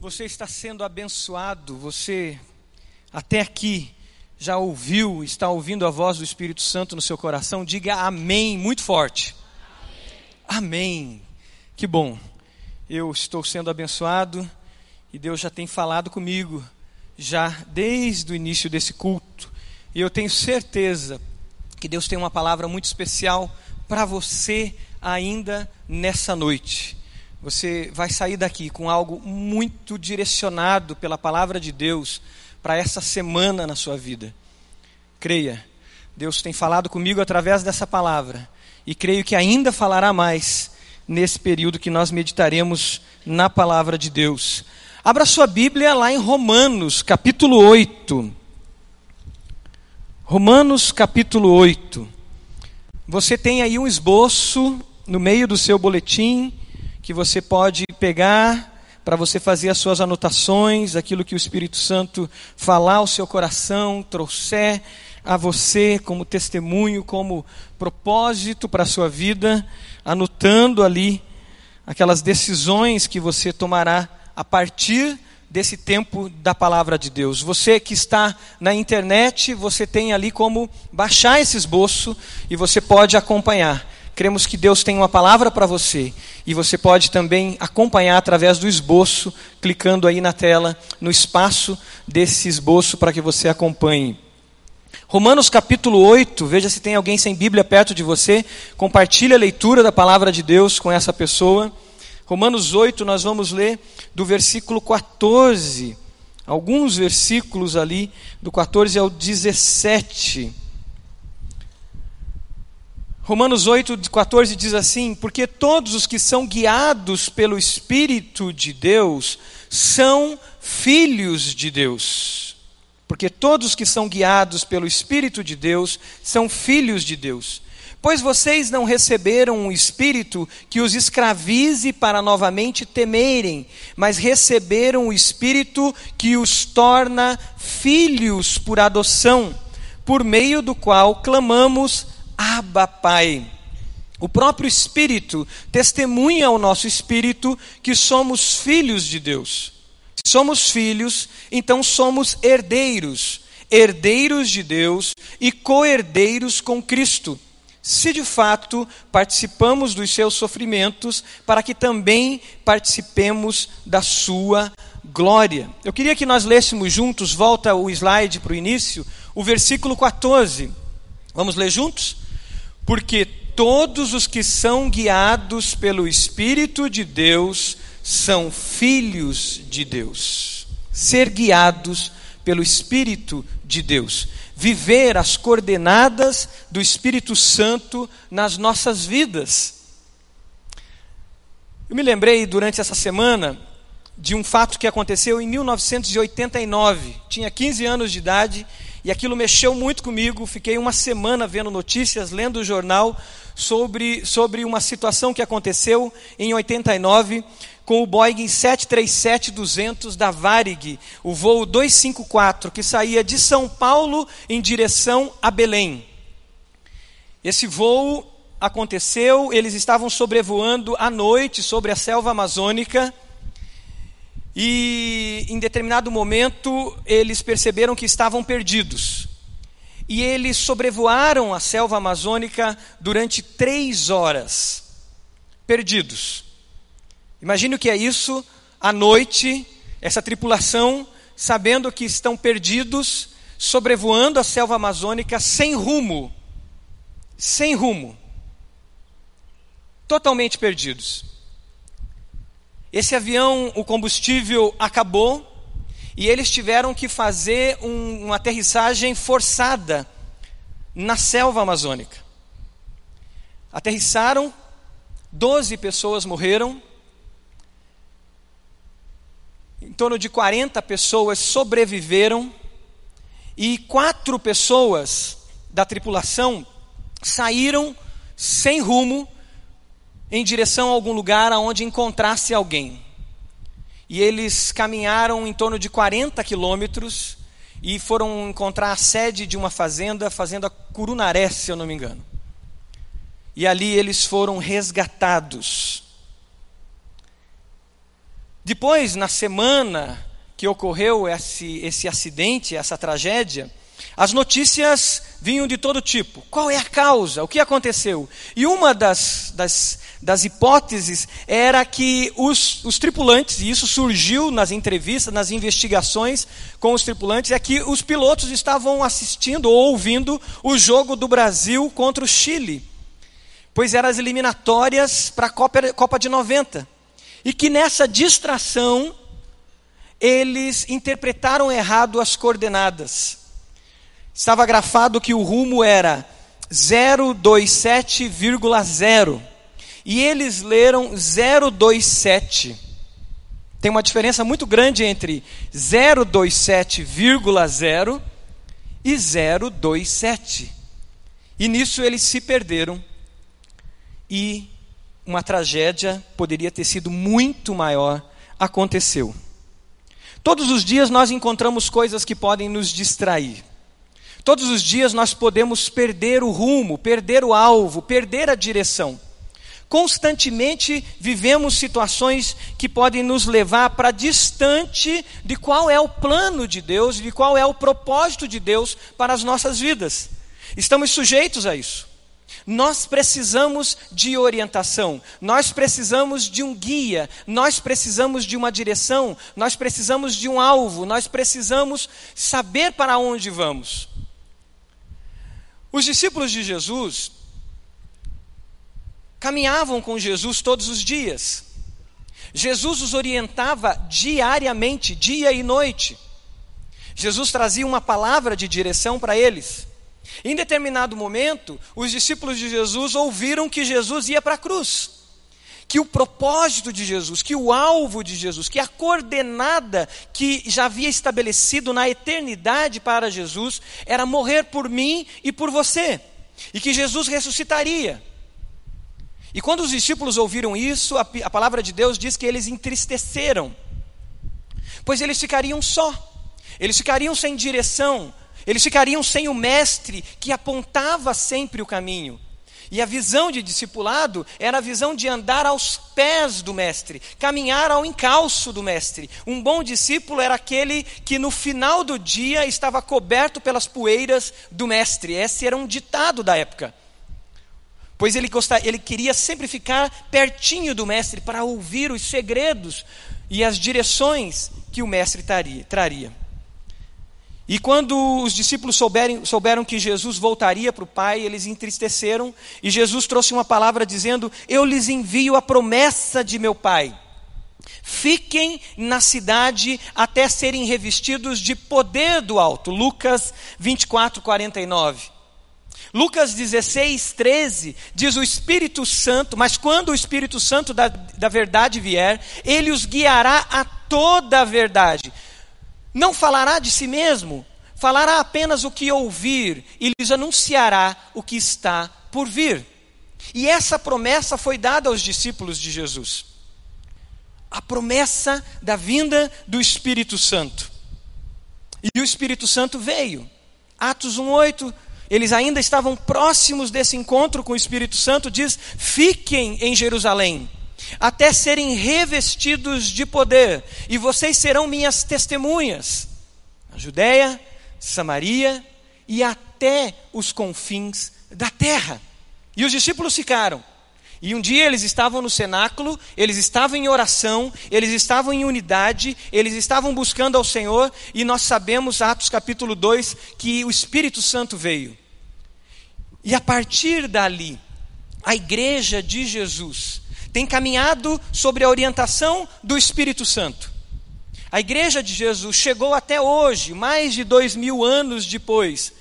Você está sendo abençoado, você até aqui já ouviu, está ouvindo a voz do Espírito Santo no seu coração? Diga amém muito forte. Amém. amém. Que bom. Eu estou sendo abençoado e Deus já tem falado comigo já desde o início desse culto. E eu tenho certeza que Deus tem uma palavra muito especial para você ainda nessa noite. Você vai sair daqui com algo muito direcionado pela palavra de Deus para essa semana na sua vida. Creia, Deus tem falado comigo através dessa palavra e creio que ainda falará mais nesse período que nós meditaremos na palavra de Deus. Abra sua Bíblia lá em Romanos, capítulo 8. Romanos, capítulo 8. Você tem aí um esboço no meio do seu boletim que você pode pegar para você fazer as suas anotações, aquilo que o Espírito Santo falar ao seu coração, trouxer a você como testemunho, como propósito para a sua vida, anotando ali aquelas decisões que você tomará a partir desse tempo da palavra de Deus. Você que está na internet, você tem ali como baixar esse esboço e você pode acompanhar. Cremos que Deus tem uma palavra para você e você pode também acompanhar através do esboço, clicando aí na tela, no espaço desse esboço para que você acompanhe. Romanos capítulo 8, veja se tem alguém sem Bíblia perto de você, compartilhe a leitura da palavra de Deus com essa pessoa. Romanos 8, nós vamos ler do versículo 14, alguns versículos ali, do 14 ao 17. Romanos 8, 14 diz assim: Porque todos os que são guiados pelo Espírito de Deus são filhos de Deus. Porque todos os que são guiados pelo Espírito de Deus são filhos de Deus. Pois vocês não receberam um espírito que os escravize para novamente temerem, mas receberam o espírito que os torna filhos por adoção, por meio do qual clamamos Abba, Pai. O próprio Espírito testemunha ao nosso espírito que somos filhos de Deus. Se somos filhos, então somos herdeiros, herdeiros de Deus e co-herdeiros com Cristo. Se de fato participamos dos seus sofrimentos, para que também participemos da sua glória. Eu queria que nós lêssemos juntos, volta o slide para o início, o versículo 14. Vamos ler juntos? Porque todos os que são guiados pelo Espírito de Deus são filhos de Deus. Ser guiados pelo Espírito de Deus. Viver as coordenadas do Espírito Santo nas nossas vidas. Eu me lembrei durante essa semana de um fato que aconteceu em 1989. Tinha 15 anos de idade e aquilo mexeu muito comigo. Fiquei uma semana vendo notícias, lendo o jornal sobre, sobre uma situação que aconteceu em 89 com o Boeing 737-200 da Varig, o voo 254, que saía de São Paulo em direção a Belém. Esse voo aconteceu, eles estavam sobrevoando à noite sobre a selva amazônica e em determinado momento eles perceberam que estavam perdidos. E eles sobrevoaram a selva amazônica durante três horas, perdidos. Imagine o que é isso, à noite, essa tripulação, sabendo que estão perdidos, sobrevoando a selva amazônica sem rumo. Sem rumo. Totalmente perdidos. Esse avião, o combustível acabou e eles tiveram que fazer um, uma aterrissagem forçada na selva amazônica. Aterrissaram, 12 pessoas morreram, em torno de 40 pessoas sobreviveram e quatro pessoas da tripulação saíram sem rumo em direção a algum lugar aonde encontrasse alguém. E eles caminharam em torno de 40 quilômetros e foram encontrar a sede de uma fazenda, fazenda Curunaré, se eu não me engano. E ali eles foram resgatados. Depois, na semana que ocorreu esse, esse acidente, essa tragédia, as notícias vinham de todo tipo. Qual é a causa? O que aconteceu? E uma das, das, das hipóteses era que os, os tripulantes, e isso surgiu nas entrevistas, nas investigações com os tripulantes, é que os pilotos estavam assistindo ou ouvindo o jogo do Brasil contra o Chile, pois eram as eliminatórias para a Copa, Copa de 90. E que nessa distração, eles interpretaram errado as coordenadas estava grafado que o rumo era 027,0 e eles leram 027. Tem uma diferença muito grande entre 027,0 e 027. E nisso eles se perderam. E uma tragédia poderia ter sido muito maior aconteceu. Todos os dias nós encontramos coisas que podem nos distrair. Todos os dias nós podemos perder o rumo, perder o alvo, perder a direção. Constantemente vivemos situações que podem nos levar para distante de qual é o plano de Deus, de qual é o propósito de Deus para as nossas vidas. Estamos sujeitos a isso. Nós precisamos de orientação, nós precisamos de um guia, nós precisamos de uma direção, nós precisamos de um alvo, nós precisamos saber para onde vamos. Os discípulos de Jesus caminhavam com Jesus todos os dias. Jesus os orientava diariamente, dia e noite. Jesus trazia uma palavra de direção para eles. Em determinado momento, os discípulos de Jesus ouviram que Jesus ia para a cruz que o propósito de Jesus, que o alvo de Jesus, que a coordenada que já havia estabelecido na eternidade para Jesus era morrer por mim e por você, e que Jesus ressuscitaria. E quando os discípulos ouviram isso, a, a palavra de Deus diz que eles entristeceram, pois eles ficariam só, eles ficariam sem direção, eles ficariam sem o mestre que apontava sempre o caminho. E a visão de discipulado era a visão de andar aos pés do Mestre, caminhar ao encalço do Mestre. Um bom discípulo era aquele que no final do dia estava coberto pelas poeiras do Mestre. Esse era um ditado da época. Pois ele, gostar, ele queria sempre ficar pertinho do Mestre para ouvir os segredos e as direções que o Mestre traria. E quando os discípulos souberam, souberam que Jesus voltaria para o Pai, eles entristeceram, e Jesus trouxe uma palavra dizendo: Eu lhes envio a promessa de meu Pai. Fiquem na cidade até serem revestidos de poder do alto. Lucas 24, 49. Lucas 16, 13 diz o Espírito Santo, mas quando o Espírito Santo da, da verdade vier, ele os guiará a toda a verdade não falará de si mesmo, falará apenas o que ouvir e lhes anunciará o que está por vir. E essa promessa foi dada aos discípulos de Jesus. A promessa da vinda do Espírito Santo. E o Espírito Santo veio. Atos 1:8, eles ainda estavam próximos desse encontro com o Espírito Santo, diz: "Fiquem em Jerusalém até serem revestidos de poder, e vocês serão minhas testemunhas, na Judéia, Samaria e até os confins da terra. E os discípulos ficaram. E um dia eles estavam no cenáculo, eles estavam em oração, eles estavam em unidade, eles estavam buscando ao Senhor, e nós sabemos, Atos capítulo 2, que o Espírito Santo veio. E a partir dali, a igreja de Jesus tem caminhado sobre a orientação do Espírito Santo. A igreja de Jesus chegou até hoje, mais de dois mil anos depois,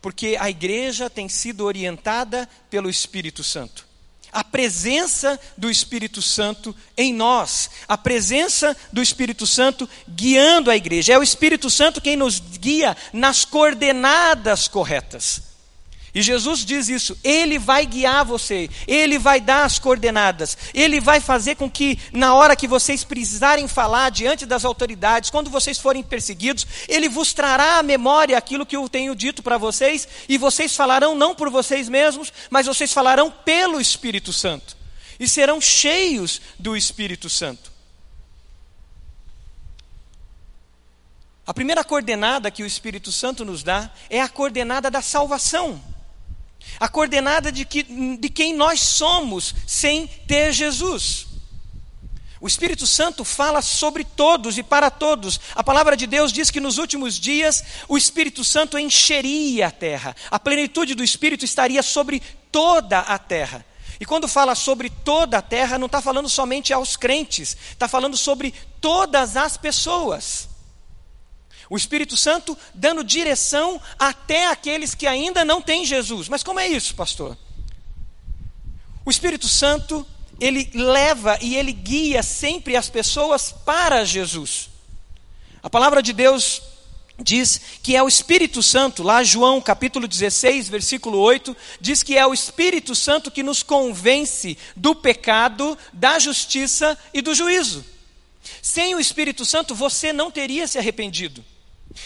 porque a igreja tem sido orientada pelo Espírito Santo. A presença do Espírito Santo em nós, a presença do Espírito Santo guiando a igreja. É o Espírito Santo quem nos guia nas coordenadas corretas. E Jesus diz isso: Ele vai guiar você, Ele vai dar as coordenadas, Ele vai fazer com que, na hora que vocês precisarem falar diante das autoridades, quando vocês forem perseguidos, Ele vos trará à memória aquilo que eu tenho dito para vocês, e vocês falarão não por vocês mesmos, mas vocês falarão pelo Espírito Santo, e serão cheios do Espírito Santo. A primeira coordenada que o Espírito Santo nos dá é a coordenada da salvação. A coordenada de, que, de quem nós somos sem ter Jesus. O Espírito Santo fala sobre todos e para todos. A palavra de Deus diz que nos últimos dias o Espírito Santo encheria a terra. A plenitude do Espírito estaria sobre toda a terra. E quando fala sobre toda a terra, não está falando somente aos crentes, está falando sobre todas as pessoas. O Espírito Santo dando direção até aqueles que ainda não têm Jesus. Mas como é isso, pastor? O Espírito Santo ele leva e ele guia sempre as pessoas para Jesus. A palavra de Deus diz que é o Espírito Santo, lá João capítulo 16, versículo 8, diz que é o Espírito Santo que nos convence do pecado, da justiça e do juízo. Sem o Espírito Santo você não teria se arrependido.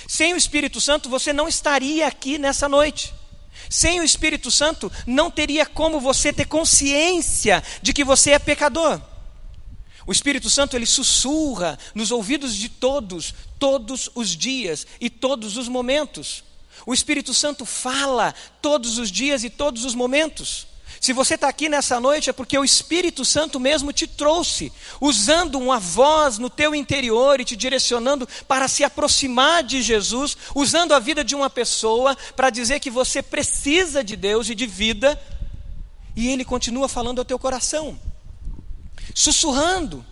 Sem o Espírito Santo você não estaria aqui nessa noite. Sem o Espírito Santo, não teria como você ter consciência de que você é pecador. O Espírito Santo ele sussurra nos ouvidos de todos, todos os dias e todos os momentos. O Espírito Santo fala todos os dias e todos os momentos. Se você está aqui nessa noite é porque o Espírito Santo mesmo te trouxe, usando uma voz no teu interior e te direcionando para se aproximar de Jesus, usando a vida de uma pessoa para dizer que você precisa de Deus e de vida, e Ele continua falando ao teu coração, sussurrando,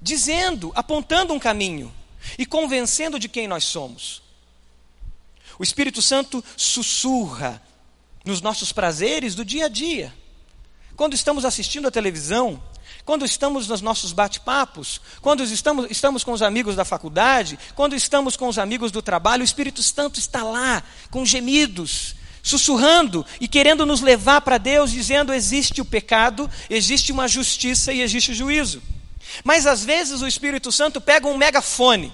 dizendo, apontando um caminho e convencendo de quem nós somos. O Espírito Santo sussurra nos nossos prazeres do dia a dia. Quando estamos assistindo a televisão, quando estamos nos nossos bate-papos, quando estamos, estamos com os amigos da faculdade, quando estamos com os amigos do trabalho, o Espírito Santo está lá, com gemidos, sussurrando e querendo nos levar para Deus, dizendo: existe o pecado, existe uma justiça e existe o juízo. Mas às vezes o Espírito Santo pega um megafone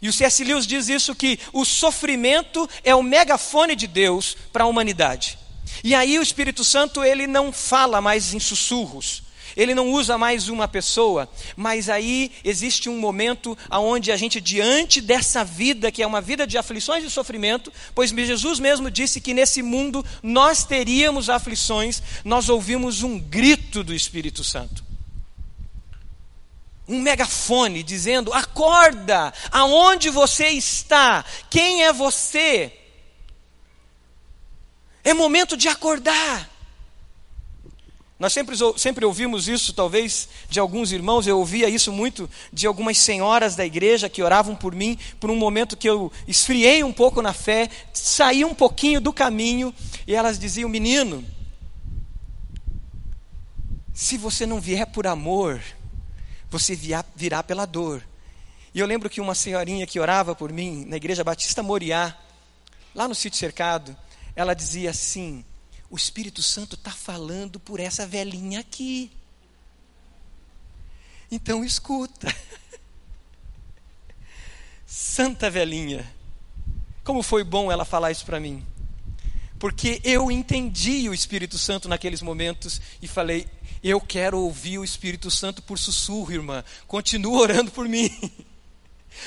e o C.S. Lewis diz isso que o sofrimento é o megafone de Deus para a humanidade. E aí o Espírito Santo ele não fala mais em sussurros. Ele não usa mais uma pessoa, mas aí existe um momento onde a gente, diante dessa vida, que é uma vida de aflições e sofrimento, pois Jesus mesmo disse que nesse mundo nós teríamos aflições, nós ouvimos um grito do Espírito Santo um megafone dizendo: acorda, aonde você está, quem é você. É momento de acordar. Nós sempre, sempre ouvimos isso, talvez, de alguns irmãos, eu ouvia isso muito de algumas senhoras da igreja que oravam por mim, por um momento que eu esfriei um pouco na fé, saí um pouquinho do caminho, e elas diziam: Menino, se você não vier por amor, você virá pela dor. E eu lembro que uma senhorinha que orava por mim na igreja Batista Moriá, lá no sítio cercado, ela dizia assim: O Espírito Santo está falando por essa velhinha aqui. Então escuta. Santa velhinha. Como foi bom ela falar isso para mim. Porque eu entendi o Espírito Santo naqueles momentos e falei: eu quero ouvir o Espírito Santo por sussurro, irmã. Continua orando por mim.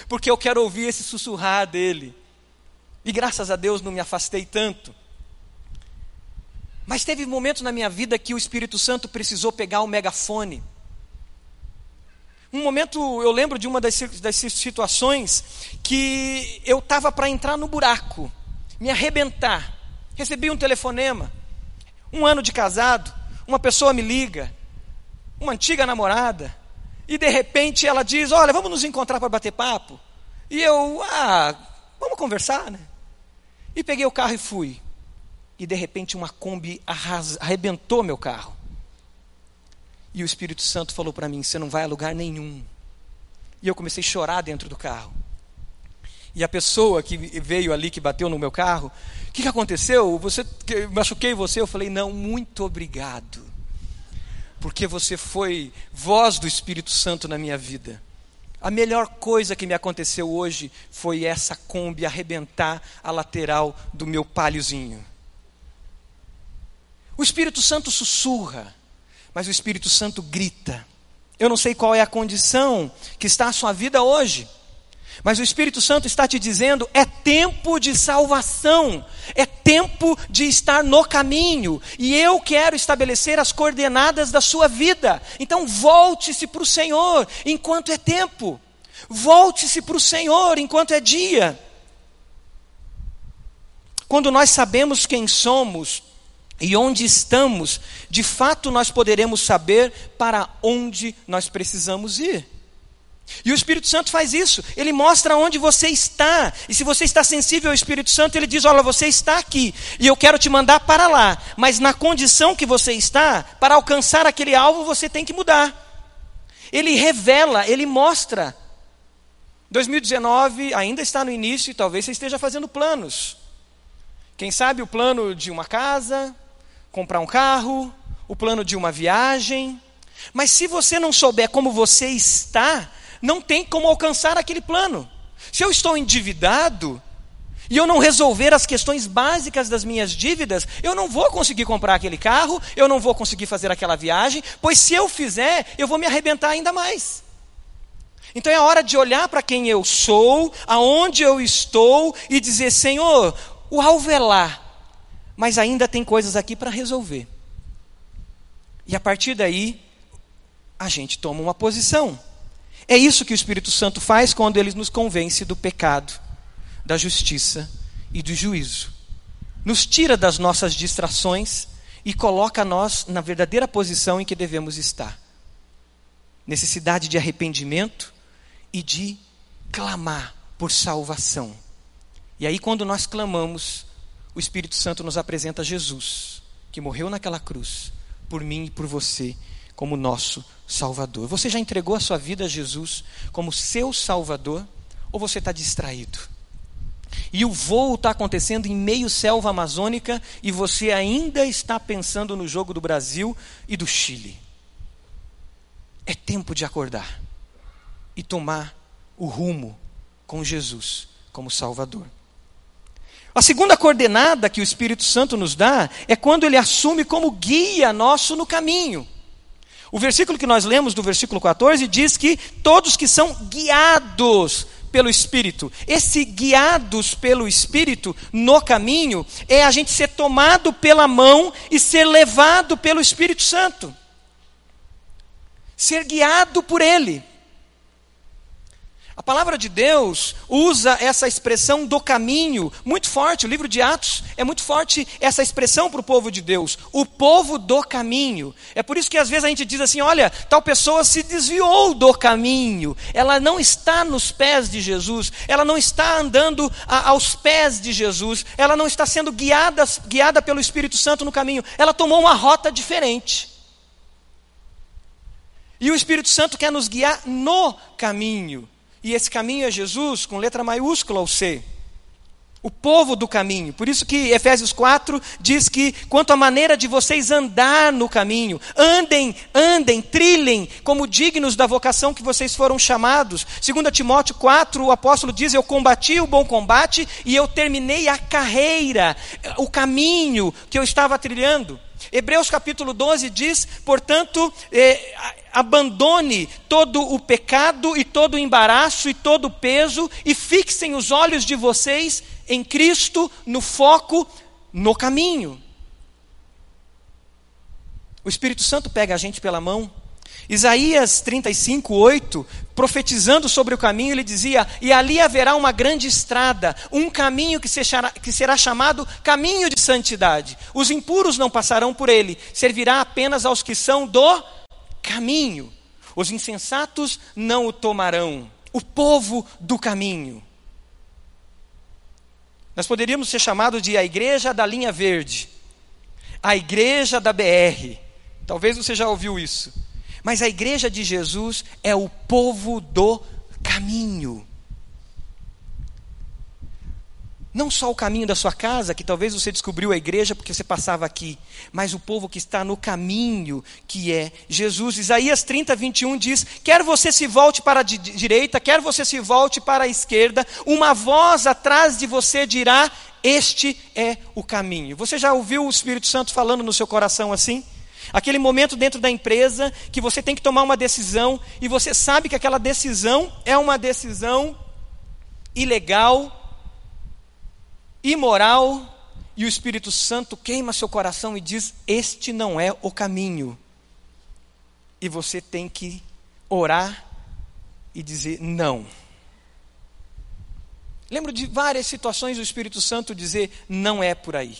Porque eu quero ouvir esse sussurrar dele. E graças a Deus não me afastei tanto. Mas teve momentos na minha vida que o Espírito Santo precisou pegar o megafone. Um momento, eu lembro de uma das, das situações que eu estava para entrar no buraco, me arrebentar. Recebi um telefonema, um ano de casado, uma pessoa me liga, uma antiga namorada, e de repente ela diz: Olha, vamos nos encontrar para bater papo. E eu, ah, vamos conversar, né? E peguei o carro e fui. E de repente uma Kombi arrebentou meu carro. E o Espírito Santo falou para mim: Você não vai a lugar nenhum. E eu comecei a chorar dentro do carro. E a pessoa que veio ali, que bateu no meu carro, o que, que aconteceu? Você que, machuquei você? Eu falei, não, muito obrigado. Porque você foi voz do Espírito Santo na minha vida. A melhor coisa que me aconteceu hoje foi essa Kombi arrebentar a lateral do meu palhozinho. O Espírito Santo sussurra, mas o Espírito Santo grita. Eu não sei qual é a condição que está a sua vida hoje. Mas o Espírito Santo está te dizendo: é tempo de salvação, é tempo de estar no caminho, e eu quero estabelecer as coordenadas da sua vida. Então, volte-se para o Senhor enquanto é tempo, volte-se para o Senhor enquanto é dia. Quando nós sabemos quem somos e onde estamos, de fato nós poderemos saber para onde nós precisamos ir. E o Espírito Santo faz isso, ele mostra onde você está. E se você está sensível ao Espírito Santo, ele diz: Olha, você está aqui, e eu quero te mandar para lá. Mas na condição que você está, para alcançar aquele alvo, você tem que mudar. Ele revela, ele mostra. 2019 ainda está no início e talvez você esteja fazendo planos. Quem sabe o plano de uma casa, comprar um carro, o plano de uma viagem. Mas se você não souber como você está, não tem como alcançar aquele plano. Se eu estou endividado e eu não resolver as questões básicas das minhas dívidas, eu não vou conseguir comprar aquele carro, eu não vou conseguir fazer aquela viagem, pois se eu fizer, eu vou me arrebentar ainda mais. Então é hora de olhar para quem eu sou, aonde eu estou e dizer: Senhor, o alvo é lá, mas ainda tem coisas aqui para resolver. E a partir daí, a gente toma uma posição. É isso que o Espírito Santo faz quando ele nos convence do pecado, da justiça e do juízo. Nos tira das nossas distrações e coloca nós na verdadeira posição em que devemos estar. Necessidade de arrependimento e de clamar por salvação. E aí, quando nós clamamos, o Espírito Santo nos apresenta Jesus, que morreu naquela cruz, por mim e por você, como nosso Salvador. Você já entregou a sua vida a Jesus como seu Salvador? Ou você está distraído? E o voo está acontecendo em meio selva amazônica e você ainda está pensando no jogo do Brasil e do Chile. É tempo de acordar e tomar o rumo com Jesus como Salvador. A segunda coordenada que o Espírito Santo nos dá é quando ele assume como guia nosso no caminho. O versículo que nós lemos, do versículo 14, diz que todos que são guiados pelo Espírito. Esse guiados pelo Espírito no caminho é a gente ser tomado pela mão e ser levado pelo Espírito Santo. Ser guiado por Ele. A palavra de Deus usa essa expressão do caminho muito forte. O livro de Atos é muito forte essa expressão para o povo de Deus. O povo do caminho. É por isso que às vezes a gente diz assim: olha, tal pessoa se desviou do caminho. Ela não está nos pés de Jesus. Ela não está andando a, aos pés de Jesus. Ela não está sendo guiada, guiada pelo Espírito Santo no caminho. Ela tomou uma rota diferente. E o Espírito Santo quer nos guiar no caminho. E esse caminho é Jesus, com letra maiúscula, o C. O povo do caminho. Por isso que Efésios 4 diz que, quanto à maneira de vocês andar no caminho, andem, andem, trilhem, como dignos da vocação que vocês foram chamados. 2 Timóteo 4, o apóstolo diz: Eu combati o bom combate e eu terminei a carreira, o caminho que eu estava trilhando. Hebreus capítulo 12 diz, portanto, eh, abandone todo o pecado e todo o embaraço e todo o peso e fixem os olhos de vocês em Cristo, no foco, no caminho. O Espírito Santo pega a gente pela mão Isaías 35, 8, profetizando sobre o caminho, ele dizia: E ali haverá uma grande estrada, um caminho que, será, que será chamado caminho de santidade. Os impuros não passarão por ele, servirá apenas aos que são do caminho. Os insensatos não o tomarão, o povo do caminho. Nós poderíamos ser chamados de a igreja da linha verde, a igreja da BR. Talvez você já ouviu isso. Mas a igreja de Jesus é o povo do caminho. Não só o caminho da sua casa, que talvez você descobriu a igreja porque você passava aqui, mas o povo que está no caminho, que é Jesus. Isaías 30, 21 diz: Quer você se volte para a direita, quer você se volte para a esquerda, uma voz atrás de você dirá: Este é o caminho. Você já ouviu o Espírito Santo falando no seu coração assim? Aquele momento dentro da empresa que você tem que tomar uma decisão e você sabe que aquela decisão é uma decisão ilegal, imoral, e o Espírito Santo queima seu coração e diz: Este não é o caminho. E você tem que orar e dizer não. Lembro de várias situações do Espírito Santo dizer: não é por aí.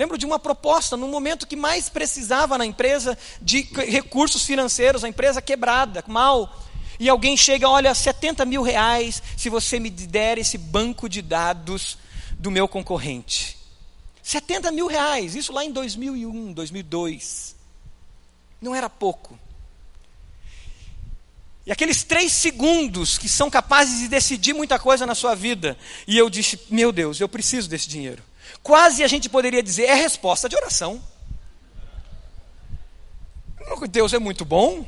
Lembro de uma proposta no momento que mais precisava na empresa de recursos financeiros, a empresa quebrada, mal. E alguém chega, olha, 70 mil reais se você me der esse banco de dados do meu concorrente. 70 mil reais, isso lá em 2001, 2002. Não era pouco. E aqueles três segundos que são capazes de decidir muita coisa na sua vida. E eu disse: Meu Deus, eu preciso desse dinheiro. Quase a gente poderia dizer: é resposta de oração. Deus é muito bom.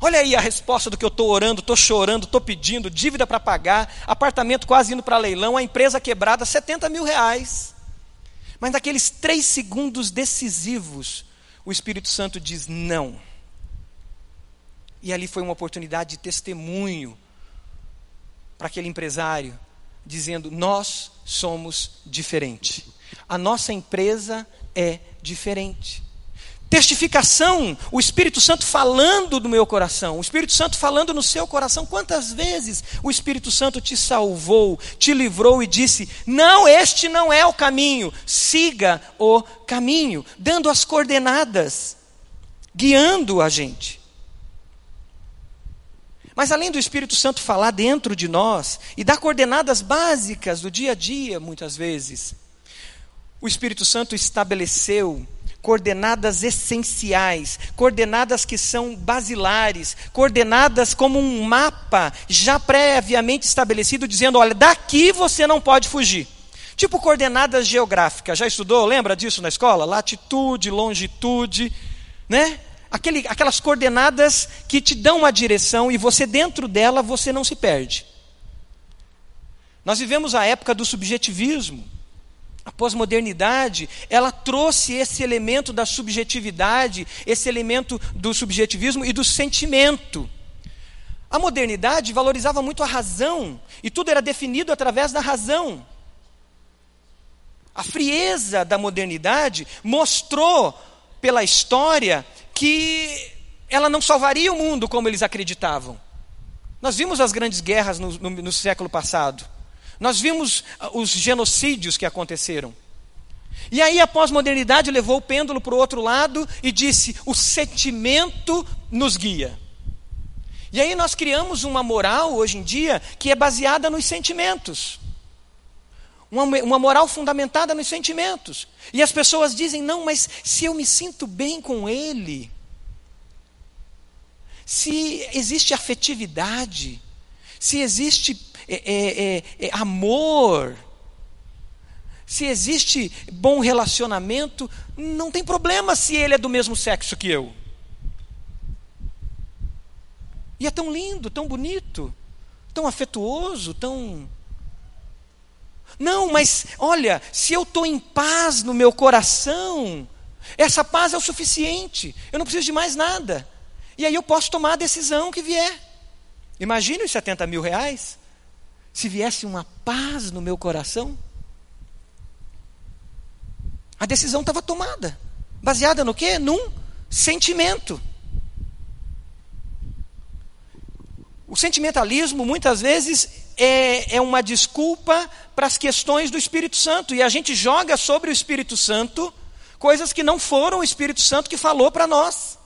Olha aí a resposta do que eu estou orando, estou chorando, estou pedindo, dívida para pagar, apartamento quase indo para leilão, a empresa quebrada, 70 mil reais. Mas naqueles três segundos decisivos, o Espírito Santo diz não. E ali foi uma oportunidade de testemunho para aquele empresário, dizendo: Nós somos diferente. A nossa empresa é diferente. Testificação, o Espírito Santo falando do meu coração, o Espírito Santo falando no seu coração. Quantas vezes o Espírito Santo te salvou, te livrou e disse: Não, este não é o caminho, siga o caminho, dando as coordenadas, guiando a gente. Mas além do Espírito Santo falar dentro de nós e dar coordenadas básicas do dia a dia, muitas vezes, o Espírito Santo estabeleceu coordenadas essenciais, coordenadas que são basilares, coordenadas como um mapa já previamente estabelecido, dizendo: olha, daqui você não pode fugir. Tipo coordenadas geográficas. Já estudou? Lembra disso na escola? Latitude, longitude, né? Aquele, aquelas coordenadas que te dão uma direção e você dentro dela você não se perde. Nós vivemos a época do subjetivismo. A pós-modernidade, ela trouxe esse elemento da subjetividade, esse elemento do subjetivismo e do sentimento. A modernidade valorizava muito a razão, e tudo era definido através da razão. A frieza da modernidade mostrou pela história que ela não salvaria o mundo como eles acreditavam. Nós vimos as grandes guerras no, no, no século passado. Nós vimos ah, os genocídios que aconteceram. E aí a pós-modernidade levou o pêndulo para o outro lado e disse: o sentimento nos guia. E aí nós criamos uma moral hoje em dia que é baseada nos sentimentos. Uma, uma moral fundamentada nos sentimentos. E as pessoas dizem: não, mas se eu me sinto bem com ele, se existe afetividade, se existe é, é, é, amor, se existe bom relacionamento, não tem problema se ele é do mesmo sexo que eu. E é tão lindo, tão bonito, tão afetuoso, tão não, mas olha, se eu estou em paz no meu coração, essa paz é o suficiente, eu não preciso de mais nada. E aí eu posso tomar a decisão que vier. Imagine os 70 mil reais, se viesse uma paz no meu coração. A decisão estava tomada, baseada no quê? Num sentimento. O sentimentalismo, muitas vezes, é, é uma desculpa para as questões do Espírito Santo. E a gente joga sobre o Espírito Santo coisas que não foram o Espírito Santo que falou para nós.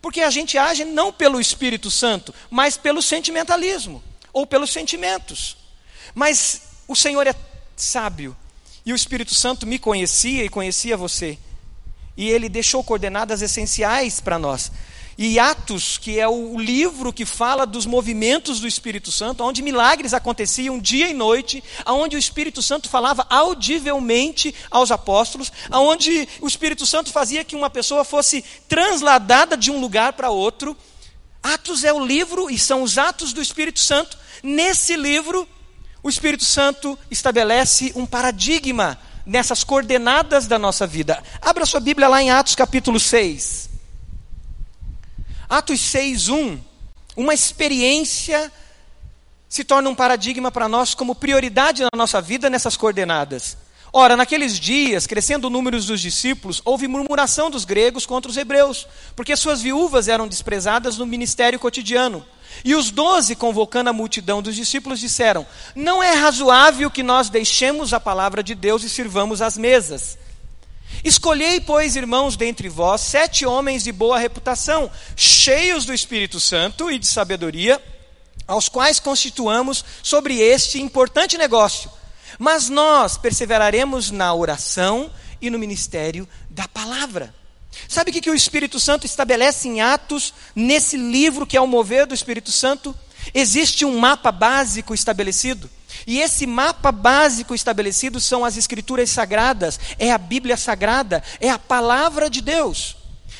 Porque a gente age não pelo Espírito Santo, mas pelo sentimentalismo, ou pelos sentimentos. Mas o Senhor é sábio, e o Espírito Santo me conhecia e conhecia você. E ele deixou coordenadas essenciais para nós. E Atos, que é o livro que fala dos movimentos do Espírito Santo, onde milagres aconteciam dia e noite, onde o Espírito Santo falava audivelmente aos apóstolos, onde o Espírito Santo fazia que uma pessoa fosse transladada de um lugar para outro. Atos é o livro e são os atos do Espírito Santo. Nesse livro, o Espírito Santo estabelece um paradigma nessas coordenadas da nossa vida. Abra sua Bíblia lá em Atos capítulo 6. Atos 6:1, uma experiência se torna um paradigma para nós como prioridade na nossa vida nessas coordenadas. Ora, naqueles dias, crescendo o número dos discípulos, houve murmuração dos gregos contra os hebreus, porque suas viúvas eram desprezadas no ministério cotidiano. E os doze, convocando a multidão dos discípulos, disseram: Não é razoável que nós deixemos a palavra de Deus e sirvamos às mesas. Escolhei, pois, irmãos, dentre vós, sete homens de boa reputação, cheios do Espírito Santo e de sabedoria, aos quais constituamos sobre este importante negócio. Mas nós perseveraremos na oração e no ministério da palavra. Sabe o que, que o Espírito Santo estabelece em Atos, nesse livro que é o mover do Espírito Santo? Existe um mapa básico estabelecido. E esse mapa básico estabelecido são as Escrituras Sagradas, é a Bíblia Sagrada, é a palavra de Deus.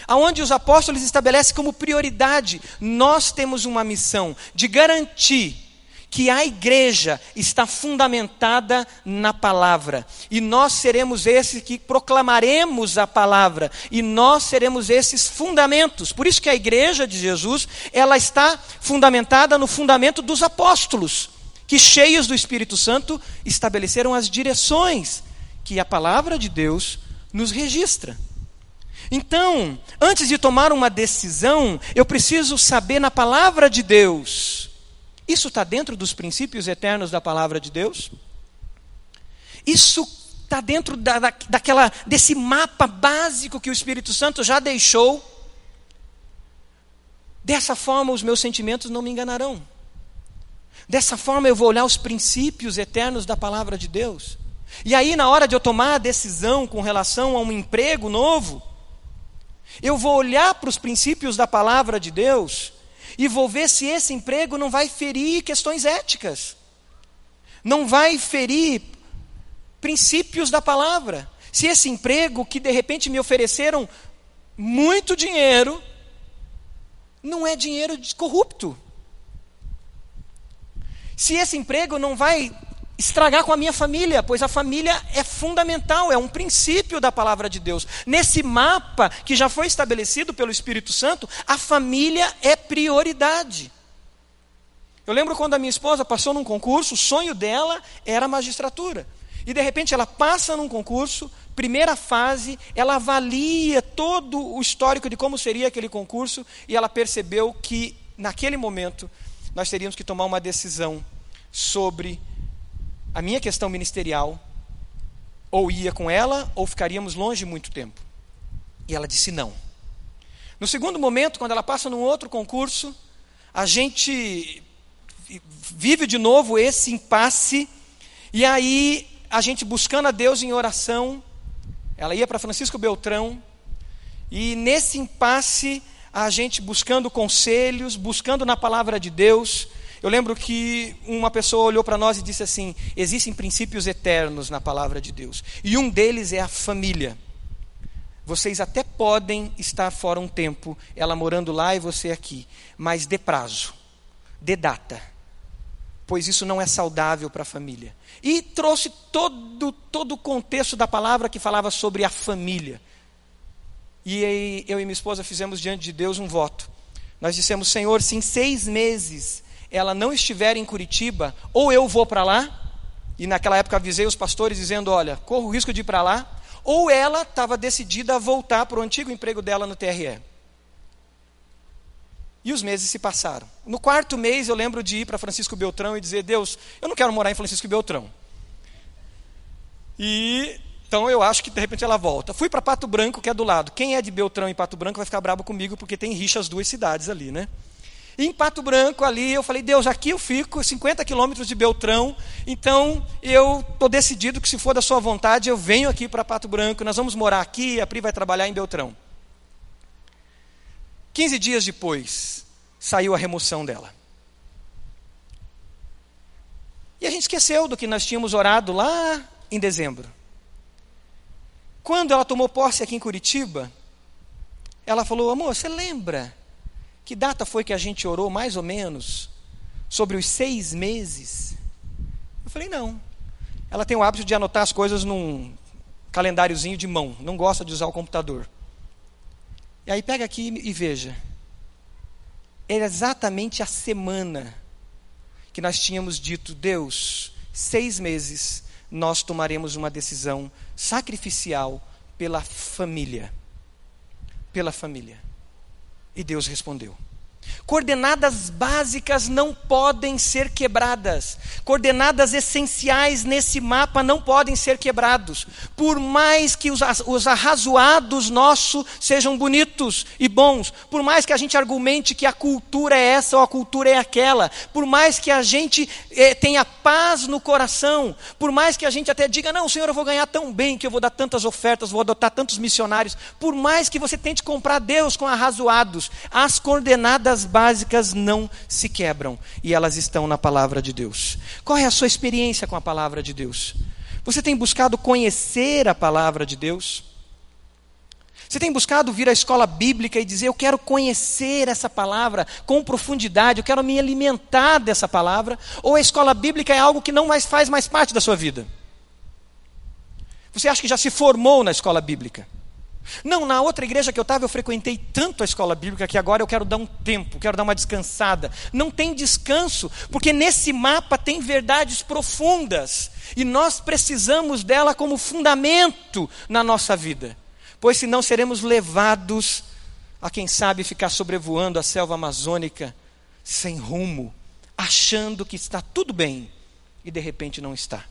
Aonde os apóstolos estabelecem como prioridade, nós temos uma missão de garantir que a igreja está fundamentada na palavra, e nós seremos esses que proclamaremos a palavra, e nós seremos esses fundamentos. Por isso que a igreja de Jesus, ela está fundamentada no fundamento dos apóstolos, que cheios do Espírito Santo estabeleceram as direções que a palavra de Deus nos registra. Então, antes de tomar uma decisão, eu preciso saber na palavra de Deus. Isso está dentro dos princípios eternos da palavra de Deus? Isso está dentro da, da, daquela, desse mapa básico que o Espírito Santo já deixou? Dessa forma, os meus sentimentos não me enganarão. Dessa forma, eu vou olhar os princípios eternos da palavra de Deus. E aí, na hora de eu tomar a decisão com relação a um emprego novo, eu vou olhar para os princípios da palavra de Deus e vou ver se esse emprego não vai ferir questões éticas, não vai ferir princípios da palavra. Se esse emprego que de repente me ofereceram muito dinheiro, não é dinheiro corrupto. Se esse emprego não vai estragar com a minha família, pois a família é fundamental, é um princípio da palavra de Deus. Nesse mapa que já foi estabelecido pelo Espírito Santo, a família é prioridade. Eu lembro quando a minha esposa passou num concurso, o sonho dela era magistratura. E de repente ela passa num concurso, primeira fase, ela avalia todo o histórico de como seria aquele concurso e ela percebeu que naquele momento nós teríamos que tomar uma decisão sobre a minha questão ministerial, ou ia com ela, ou ficaríamos longe muito tempo. E ela disse não. No segundo momento, quando ela passa num outro concurso, a gente vive de novo esse impasse, e aí a gente buscando a Deus em oração, ela ia para Francisco Beltrão, e nesse impasse, a gente buscando conselhos, buscando na palavra de Deus, eu lembro que uma pessoa olhou para nós e disse assim: existem princípios eternos na palavra de Deus, e um deles é a família. Vocês até podem estar fora um tempo, ela morando lá e você aqui, mas dê prazo, dê data, pois isso não é saudável para a família. E trouxe todo, todo o contexto da palavra que falava sobre a família. E eu e minha esposa fizemos diante de Deus um voto. Nós dissemos, Senhor, se em seis meses ela não estiver em Curitiba, ou eu vou para lá, e naquela época avisei os pastores dizendo: olha, corro o risco de ir para lá, ou ela estava decidida a voltar para o antigo emprego dela no TRE. E os meses se passaram. No quarto mês eu lembro de ir para Francisco Beltrão e dizer: Deus, eu não quero morar em Francisco Beltrão. E então eu acho que de repente ela volta. Fui para Pato Branco, que é do lado. Quem é de Beltrão e Pato Branco vai ficar bravo comigo porque tem rixa as duas cidades ali, né? Em Pato Branco ali, eu falei, Deus, aqui eu fico, 50 quilômetros de Beltrão, então eu estou decidido que se for da sua vontade, eu venho aqui para Pato Branco, nós vamos morar aqui, a Pri vai trabalhar em Beltrão. 15 dias depois, saiu a remoção dela. E a gente esqueceu do que nós tínhamos orado lá em dezembro. Quando ela tomou posse aqui em Curitiba, ela falou: Amor, você lembra que data foi que a gente orou, mais ou menos? Sobre os seis meses? Eu falei, não. Ela tem o hábito de anotar as coisas num calendáriozinho de mão, não gosta de usar o computador. E aí pega aqui e veja. Era exatamente a semana que nós tínhamos dito: Deus, seis meses nós tomaremos uma decisão sacrificial pela família. Pela família. E Deus respondeu. Coordenadas básicas não podem ser quebradas. Coordenadas essenciais nesse mapa não podem ser quebrados. Por mais que os, os arrazoados nossos sejam bonitos e bons, por mais que a gente argumente que a cultura é essa ou a cultura é aquela, por mais que a gente eh, tenha paz no coração, por mais que a gente até diga, não, Senhor, eu vou ganhar tão bem que eu vou dar tantas ofertas, vou adotar tantos missionários, por mais que você tente comprar Deus com arrazoados, as coordenadas básicas não se quebram e elas estão na palavra de Deus. Qual é a sua experiência com a palavra de Deus? Você tem buscado conhecer a palavra de Deus? Você tem buscado vir à escola bíblica e dizer: Eu quero conhecer essa palavra com profundidade, eu quero me alimentar dessa palavra? Ou a escola bíblica é algo que não mais faz mais parte da sua vida? Você acha que já se formou na escola bíblica? Não, na outra igreja que eu estava, eu frequentei tanto a escola bíblica que agora eu quero dar um tempo, quero dar uma descansada. Não tem descanso, porque nesse mapa tem verdades profundas e nós precisamos dela como fundamento na nossa vida, pois senão seremos levados a, quem sabe, ficar sobrevoando a selva amazônica sem rumo, achando que está tudo bem e de repente não está.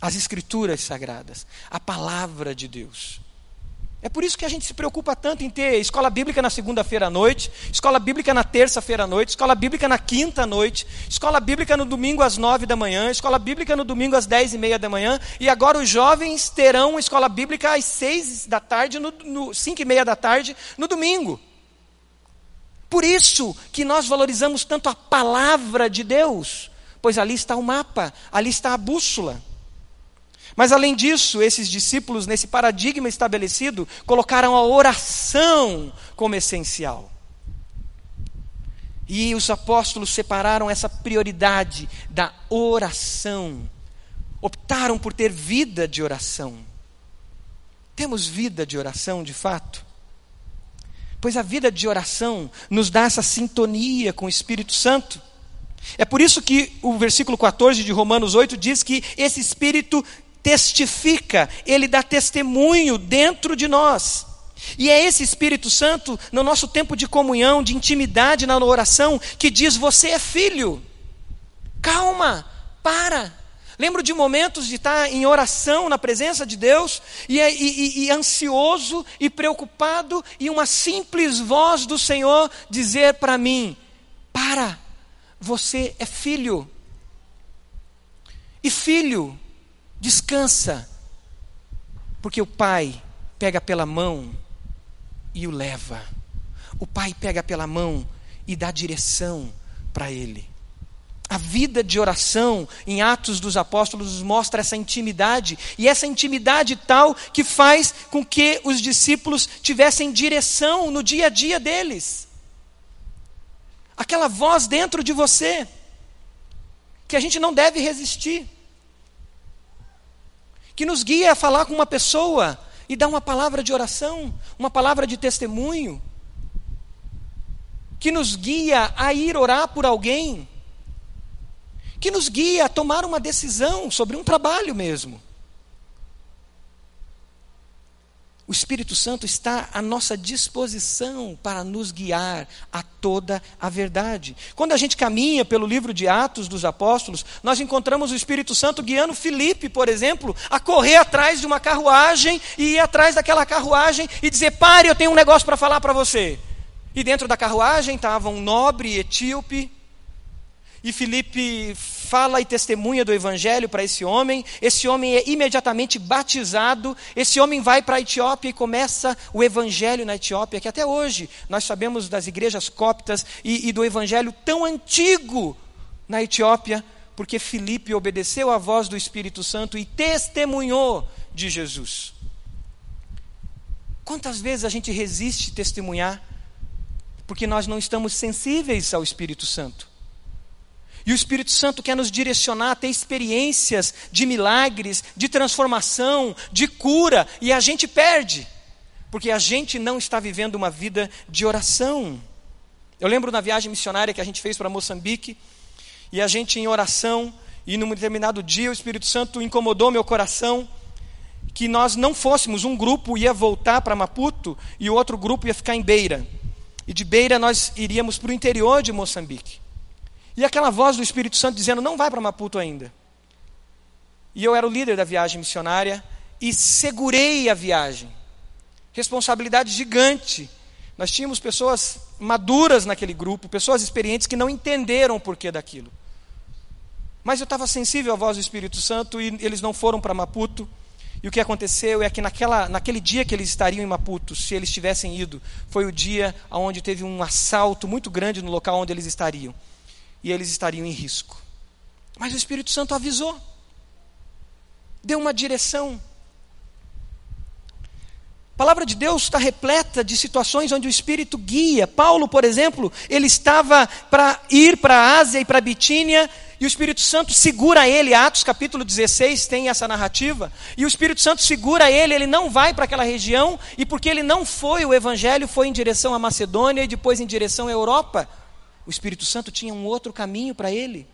As Escrituras sagradas, a palavra de Deus é por isso que a gente se preocupa tanto em ter escola bíblica na segunda-feira à noite, escola bíblica na terça-feira à noite, escola bíblica na quinta à noite, escola bíblica no domingo às nove da manhã, escola bíblica no domingo às dez e meia da manhã, e agora os jovens terão escola bíblica às seis da tarde, no, no cinco e meia da tarde, no domingo. Por isso que nós valorizamos tanto a palavra de Deus, pois ali está o mapa, ali está a bússola. Mas além disso, esses discípulos, nesse paradigma estabelecido, colocaram a oração como essencial. E os apóstolos separaram essa prioridade da oração. Optaram por ter vida de oração. Temos vida de oração de fato? Pois a vida de oração nos dá essa sintonia com o Espírito Santo. É por isso que o versículo 14 de Romanos 8 diz que esse Espírito testifica, ele dá testemunho dentro de nós. E é esse Espírito Santo, no nosso tempo de comunhão, de intimidade na oração, que diz: Você é filho. Calma, para. Lembro de momentos de estar em oração na presença de Deus e, e, e, ansioso e preocupado, e uma simples voz do Senhor dizer para mim: Para, você é filho. E filho descansa, porque o pai pega pela mão e o leva. O pai pega pela mão e dá direção para ele. A vida de oração em Atos dos Apóstolos mostra essa intimidade, e essa intimidade tal que faz com que os discípulos tivessem direção no dia a dia deles. Aquela voz dentro de você, que a gente não deve resistir que nos guia a falar com uma pessoa e dar uma palavra de oração, uma palavra de testemunho, que nos guia a ir orar por alguém, que nos guia a tomar uma decisão sobre um trabalho mesmo. O Espírito Santo está à nossa disposição para nos guiar a toda a verdade. Quando a gente caminha pelo livro de Atos dos Apóstolos, nós encontramos o Espírito Santo guiando Filipe, por exemplo, a correr atrás de uma carruagem e ir atrás daquela carruagem e dizer: Pare, eu tenho um negócio para falar para você. E dentro da carruagem estava um nobre etíope e Filipe fala e testemunha do evangelho para esse homem. Esse homem é imediatamente batizado. Esse homem vai para a Etiópia e começa o evangelho na Etiópia, que até hoje nós sabemos das igrejas coptas e, e do evangelho tão antigo na Etiópia, porque Filipe obedeceu à voz do Espírito Santo e testemunhou de Jesus. Quantas vezes a gente resiste testemunhar porque nós não estamos sensíveis ao Espírito Santo? E o Espírito Santo quer nos direcionar a ter experiências de milagres, de transformação, de cura, e a gente perde, porque a gente não está vivendo uma vida de oração. Eu lembro na viagem missionária que a gente fez para Moçambique, e a gente em oração, e num determinado dia o Espírito Santo incomodou meu coração que nós não fôssemos, um grupo ia voltar para Maputo e o outro grupo ia ficar em Beira. E de Beira nós iríamos para o interior de Moçambique. E aquela voz do Espírito Santo dizendo: não vai para Maputo ainda. E eu era o líder da viagem missionária e segurei a viagem. Responsabilidade gigante. Nós tínhamos pessoas maduras naquele grupo, pessoas experientes que não entenderam o porquê daquilo. Mas eu estava sensível à voz do Espírito Santo e eles não foram para Maputo. E o que aconteceu é que naquela, naquele dia que eles estariam em Maputo, se eles tivessem ido, foi o dia onde teve um assalto muito grande no local onde eles estariam. E eles estariam em risco. Mas o Espírito Santo avisou, deu uma direção. A palavra de Deus está repleta de situações onde o Espírito guia. Paulo, por exemplo, ele estava para ir para a Ásia e para a Bitínia e o Espírito Santo segura ele, Atos capítulo 16 tem essa narrativa, e o Espírito Santo segura ele, ele não vai para aquela região, e porque ele não foi, o Evangelho foi em direção à Macedônia e depois em direção à Europa. O Espírito Santo tinha um outro caminho para ele.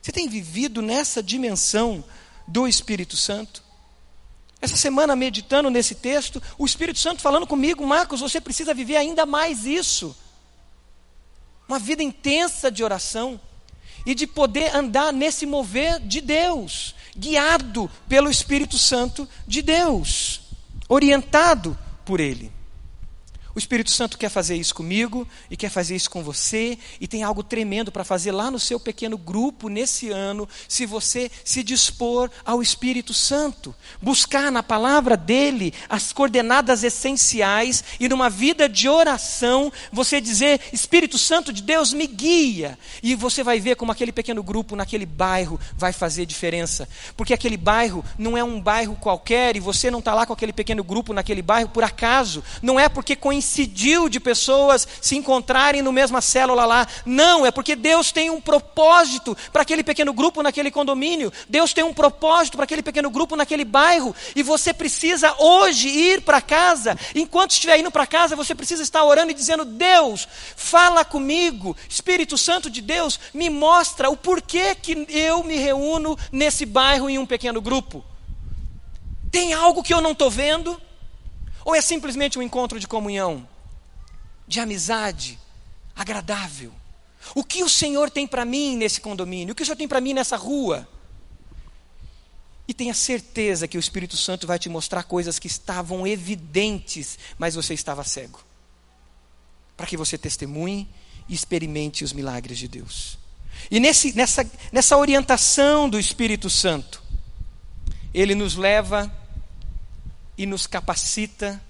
Você tem vivido nessa dimensão do Espírito Santo? Essa semana, meditando nesse texto, o Espírito Santo falando comigo, Marcos, você precisa viver ainda mais isso. Uma vida intensa de oração e de poder andar nesse mover de Deus, guiado pelo Espírito Santo de Deus, orientado por Ele. O Espírito Santo quer fazer isso comigo e quer fazer isso com você, e tem algo tremendo para fazer lá no seu pequeno grupo nesse ano, se você se dispor ao Espírito Santo, buscar na palavra dele as coordenadas essenciais e numa vida de oração, você dizer: Espírito Santo de Deus me guia, e você vai ver como aquele pequeno grupo naquele bairro vai fazer diferença, porque aquele bairro não é um bairro qualquer e você não está lá com aquele pequeno grupo naquele bairro por acaso, não é porque coincidiu coincidiu de pessoas se encontrarem no mesma célula lá. Não, é porque Deus tem um propósito para aquele pequeno grupo naquele condomínio. Deus tem um propósito para aquele pequeno grupo naquele bairro. E você precisa hoje ir para casa. Enquanto estiver indo para casa, você precisa estar orando e dizendo: Deus, fala comigo. Espírito Santo de Deus, me mostra o porquê que eu me reúno nesse bairro em um pequeno grupo. Tem algo que eu não estou vendo? Ou é simplesmente um encontro de comunhão, de amizade, agradável? O que o Senhor tem para mim nesse condomínio? O que o Senhor tem para mim nessa rua? E tenha certeza que o Espírito Santo vai te mostrar coisas que estavam evidentes, mas você estava cego. Para que você testemunhe e experimente os milagres de Deus. E nesse, nessa, nessa orientação do Espírito Santo, ele nos leva e nos capacita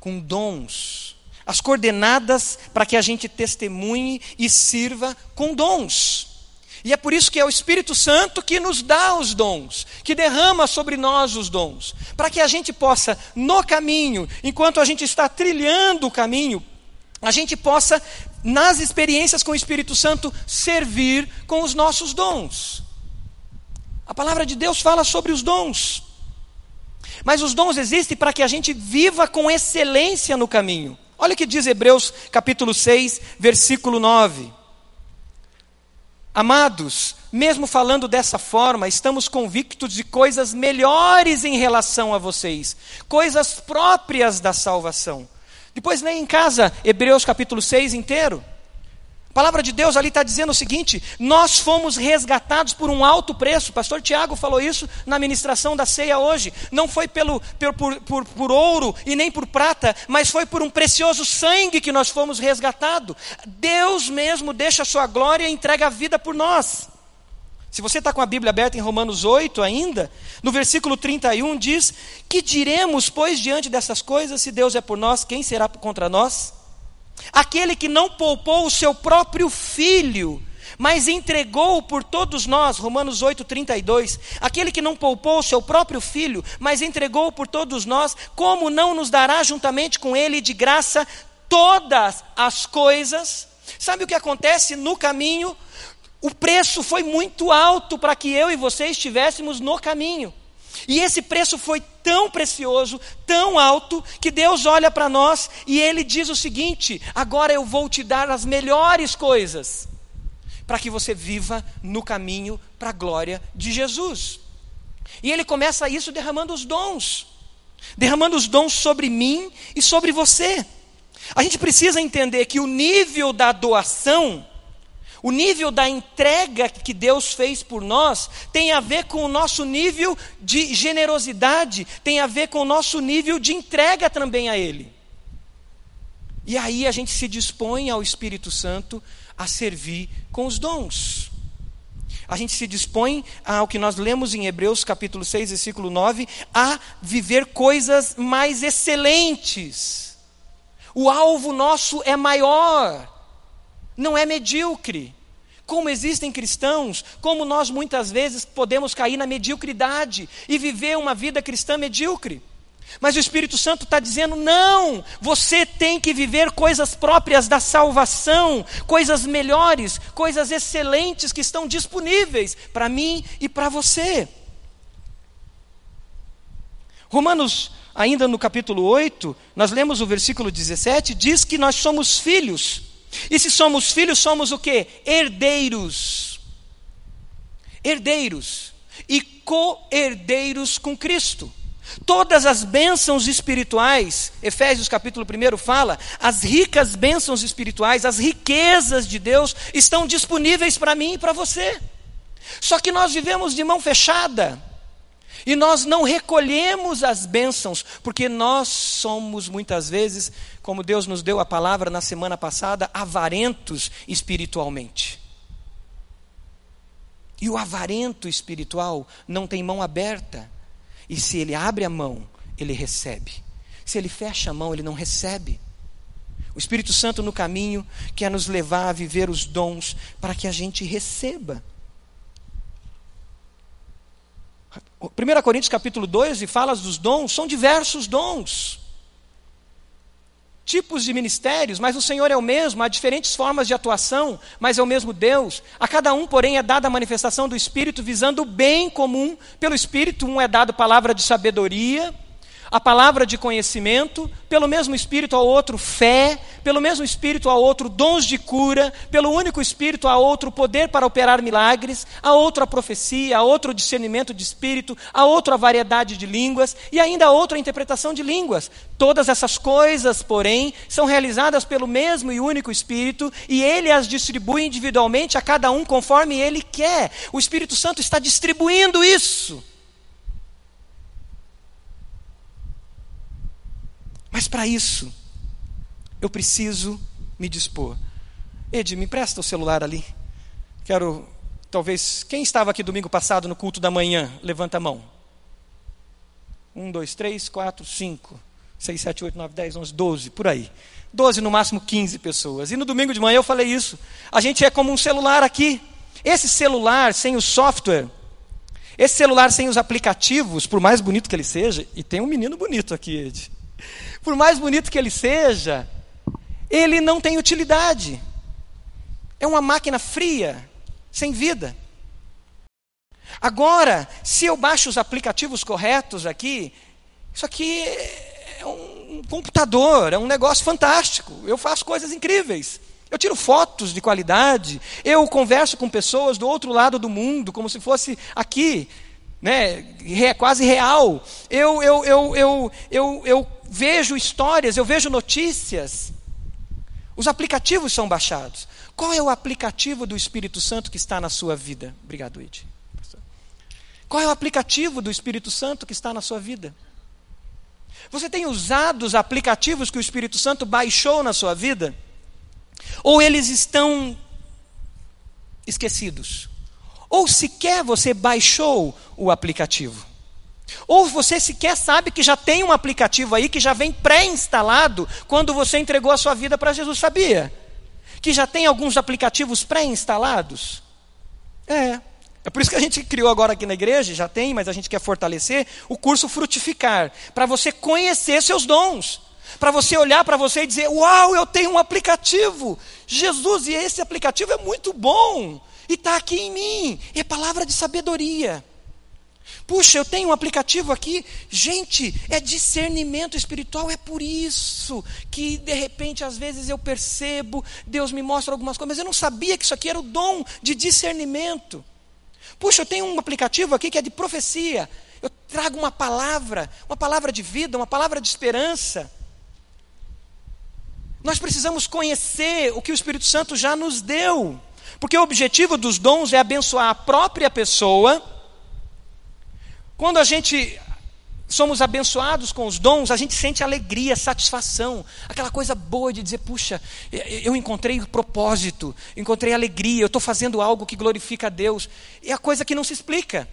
com dons. As coordenadas para que a gente testemunhe e sirva com dons. E é por isso que é o Espírito Santo que nos dá os dons, que derrama sobre nós os dons, para que a gente possa, no caminho, enquanto a gente está trilhando o caminho, a gente possa, nas experiências com o Espírito Santo, servir com os nossos dons. A palavra de Deus fala sobre os dons. Mas os dons existem para que a gente viva com excelência no caminho. Olha o que diz Hebreus capítulo 6, versículo 9. Amados, mesmo falando dessa forma, estamos convictos de coisas melhores em relação a vocês, coisas próprias da salvação. Depois leia em casa Hebreus capítulo 6 inteiro. A palavra de Deus ali está dizendo o seguinte: nós fomos resgatados por um alto preço. Pastor Tiago falou isso na ministração da ceia hoje. Não foi pelo, por, por, por ouro e nem por prata, mas foi por um precioso sangue que nós fomos resgatados. Deus mesmo deixa a sua glória e entrega a vida por nós. Se você está com a Bíblia aberta em Romanos 8 ainda, no versículo 31 diz: Que diremos, pois, diante dessas coisas, se Deus é por nós, quem será contra nós? Aquele que não poupou o seu próprio filho, mas entregou por todos nós, Romanos 8, 32. Aquele que não poupou o seu próprio filho, mas entregou por todos nós, como não nos dará juntamente com ele de graça todas as coisas? Sabe o que acontece no caminho? O preço foi muito alto para que eu e você estivéssemos no caminho. E esse preço foi tão precioso, tão alto, que Deus olha para nós e Ele diz o seguinte: agora eu vou te dar as melhores coisas. para que você viva no caminho para a glória de Jesus. E ele começa isso derramando os dons, derramando os dons sobre mim e sobre você. A gente precisa entender que o nível da doação, o nível da entrega que Deus fez por nós, tem a ver com o nosso nível de generosidade, tem a ver com o nosso nível de entrega também a Ele. E aí a gente se dispõe ao Espírito Santo a servir com os dons. A gente se dispõe ao que nós lemos em Hebreus capítulo 6, versículo 9, a viver coisas mais excelentes. O alvo nosso é maior, não é medíocre. Como existem cristãos, como nós muitas vezes podemos cair na mediocridade e viver uma vida cristã medíocre. Mas o Espírito Santo está dizendo: não, você tem que viver coisas próprias da salvação, coisas melhores, coisas excelentes que estão disponíveis para mim e para você. Romanos, ainda no capítulo 8, nós lemos o versículo 17, diz que nós somos filhos. E se somos filhos, somos o que? Herdeiros. Herdeiros. E co-herdeiros com Cristo. Todas as bênçãos espirituais, Efésios capítulo 1 fala, as ricas bênçãos espirituais, as riquezas de Deus estão disponíveis para mim e para você. Só que nós vivemos de mão fechada. E nós não recolhemos as bênçãos, porque nós somos muitas vezes, como Deus nos deu a palavra na semana passada, avarentos espiritualmente. E o avarento espiritual não tem mão aberta e se ele abre a mão, ele recebe. Se ele fecha a mão, ele não recebe. O Espírito Santo no caminho quer nos levar a viver os dons para que a gente receba. 1 Coríntios capítulo 2 e fala dos dons, são diversos dons tipos de ministérios, mas o Senhor é o mesmo, há diferentes formas de atuação, mas é o mesmo Deus. A cada um, porém, é dada a manifestação do Espírito visando o bem comum. Pelo Espírito, um é dado palavra de sabedoria, a palavra de conhecimento, pelo mesmo Espírito ao outro fé, pelo mesmo Espírito ao outro dons de cura, pelo único Espírito a outro poder para operar milagres, a outro a profecia, a outro discernimento de Espírito, a outro a variedade de línguas e ainda a outra a interpretação de línguas. Todas essas coisas, porém, são realizadas pelo mesmo e único Espírito e ele as distribui individualmente a cada um conforme ele quer. O Espírito Santo está distribuindo isso. Mas para isso, eu preciso me dispor. Ed, me empresta o celular ali. Quero, talvez, quem estava aqui domingo passado no culto da manhã? Levanta a mão. Um, dois, três, quatro, cinco, seis, sete, oito, nove, dez, onze, doze, por aí. Doze, no máximo quinze pessoas. E no domingo de manhã eu falei isso. A gente é como um celular aqui. Esse celular sem o software, esse celular sem os aplicativos, por mais bonito que ele seja, e tem um menino bonito aqui, Ed por mais bonito que ele seja, ele não tem utilidade. É uma máquina fria, sem vida. Agora, se eu baixo os aplicativos corretos aqui, isso aqui é um computador, é um negócio fantástico. Eu faço coisas incríveis. Eu tiro fotos de qualidade, eu converso com pessoas do outro lado do mundo, como se fosse aqui, né, quase real. Eu, eu, eu, eu, eu, eu vejo histórias, eu vejo notícias. Os aplicativos são baixados. Qual é o aplicativo do Espírito Santo que está na sua vida? Obrigado, Ed. Qual é o aplicativo do Espírito Santo que está na sua vida? Você tem usado os aplicativos que o Espírito Santo baixou na sua vida? Ou eles estão esquecidos? Ou sequer você baixou o aplicativo? Ou você sequer sabe que já tem um aplicativo aí que já vem pré-instalado quando você entregou a sua vida para Jesus, sabia? Que já tem alguns aplicativos pré-instalados? É. É por isso que a gente criou agora aqui na igreja, já tem, mas a gente quer fortalecer, o curso Frutificar, para você conhecer seus dons. Para você olhar para você e dizer: Uau, eu tenho um aplicativo. Jesus, e esse aplicativo é muito bom. E está aqui em mim. É palavra de sabedoria. Puxa, eu tenho um aplicativo aqui. Gente, é discernimento espiritual. É por isso que, de repente, às vezes eu percebo, Deus me mostra algumas coisas, mas eu não sabia que isso aqui era o dom de discernimento. Puxa, eu tenho um aplicativo aqui que é de profecia. Eu trago uma palavra, uma palavra de vida, uma palavra de esperança. Nós precisamos conhecer o que o Espírito Santo já nos deu. Porque o objetivo dos dons é abençoar a própria pessoa quando a gente somos abençoados com os dons, a gente sente alegria, satisfação, aquela coisa boa de dizer: puxa, eu encontrei propósito, encontrei alegria, eu estou fazendo algo que glorifica a Deus. É a coisa que não se explica.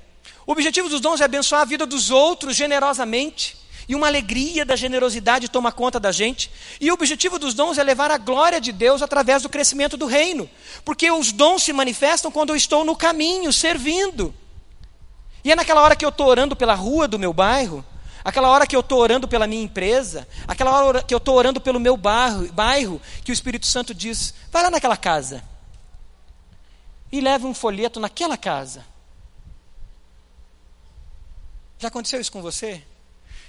O objetivo dos dons é abençoar a vida dos outros generosamente. E uma alegria da generosidade toma conta da gente. E o objetivo dos dons é levar a glória de Deus através do crescimento do reino. Porque os dons se manifestam quando eu estou no caminho, servindo. E é naquela hora que eu estou orando pela rua do meu bairro, aquela hora que eu estou orando pela minha empresa, aquela hora que eu estou orando pelo meu bairro, bairro, que o Espírito Santo diz: vai lá naquela casa e leve um folheto naquela casa. Já aconteceu isso com você?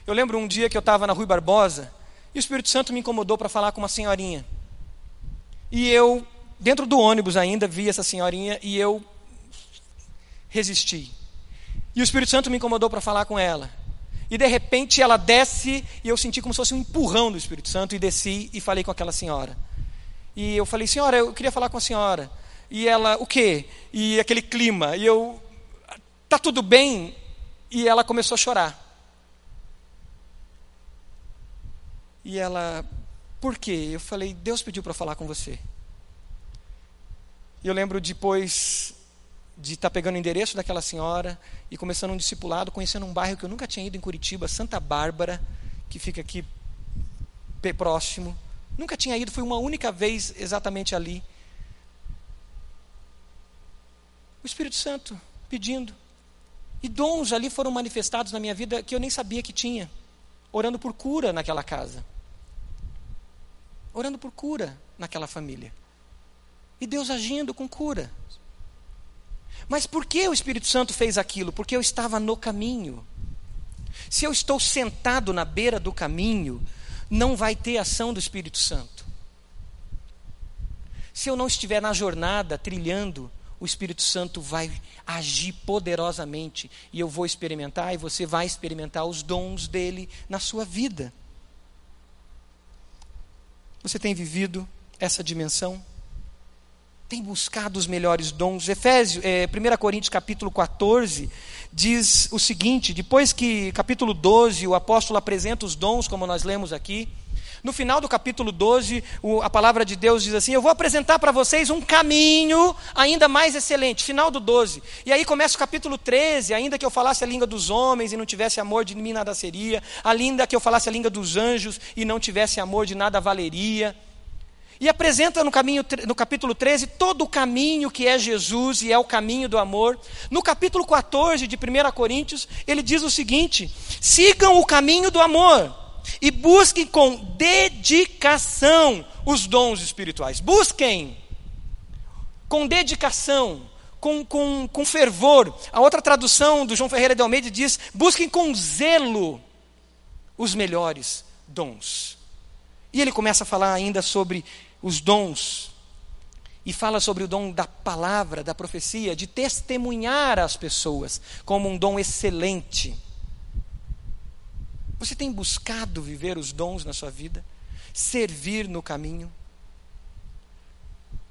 Eu lembro um dia que eu estava na Rui Barbosa e o Espírito Santo me incomodou para falar com uma senhorinha. E eu, dentro do ônibus ainda, vi essa senhorinha e eu resisti. E o Espírito Santo me incomodou para falar com ela. E de repente ela desce e eu senti como se fosse um empurrão do Espírito Santo e desci e falei com aquela senhora. E eu falei, senhora, eu queria falar com a senhora. E ela, o quê? E aquele clima. E eu, tá tudo bem? E ela começou a chorar. E ela, por quê? Eu falei, Deus pediu para falar com você. E eu lembro depois de estar tá pegando o endereço daquela senhora e começando um discipulado, conhecendo um bairro que eu nunca tinha ido em Curitiba, Santa Bárbara, que fica aqui próximo. Nunca tinha ido, foi uma única vez exatamente ali. O Espírito Santo pedindo. E dons ali foram manifestados na minha vida que eu nem sabia que tinha. Orando por cura naquela casa. Orando por cura naquela família. E Deus agindo com cura. Mas por que o Espírito Santo fez aquilo? Porque eu estava no caminho. Se eu estou sentado na beira do caminho, não vai ter ação do Espírito Santo. Se eu não estiver na jornada trilhando, o Espírito Santo vai agir poderosamente e eu vou experimentar e você vai experimentar os dons dele na sua vida. Você tem vivido essa dimensão? Tem buscado os melhores dons. Efésios, é, 1 Coríntios capítulo 14 diz o seguinte: depois que capítulo 12 o apóstolo apresenta os dons, como nós lemos aqui, no final do capítulo 12, o, a palavra de Deus diz assim: Eu vou apresentar para vocês um caminho ainda mais excelente. Final do 12. E aí começa o capítulo 13: Ainda que eu falasse a língua dos homens e não tivesse amor, de mim nada seria. Ainda que eu falasse a língua dos anjos e não tivesse amor, de nada valeria. E apresenta no, caminho, no capítulo 13 todo o caminho que é Jesus e é o caminho do amor. No capítulo 14 de 1 Coríntios, ele diz o seguinte: sigam o caminho do amor e busquem com dedicação os dons espirituais. Busquem com dedicação, com, com, com fervor. A outra tradução do João Ferreira de Almeida diz: busquem com zelo os melhores dons. E ele começa a falar ainda sobre os dons e fala sobre o dom da palavra, da profecia, de testemunhar às pessoas como um dom excelente. Você tem buscado viver os dons na sua vida? Servir no caminho?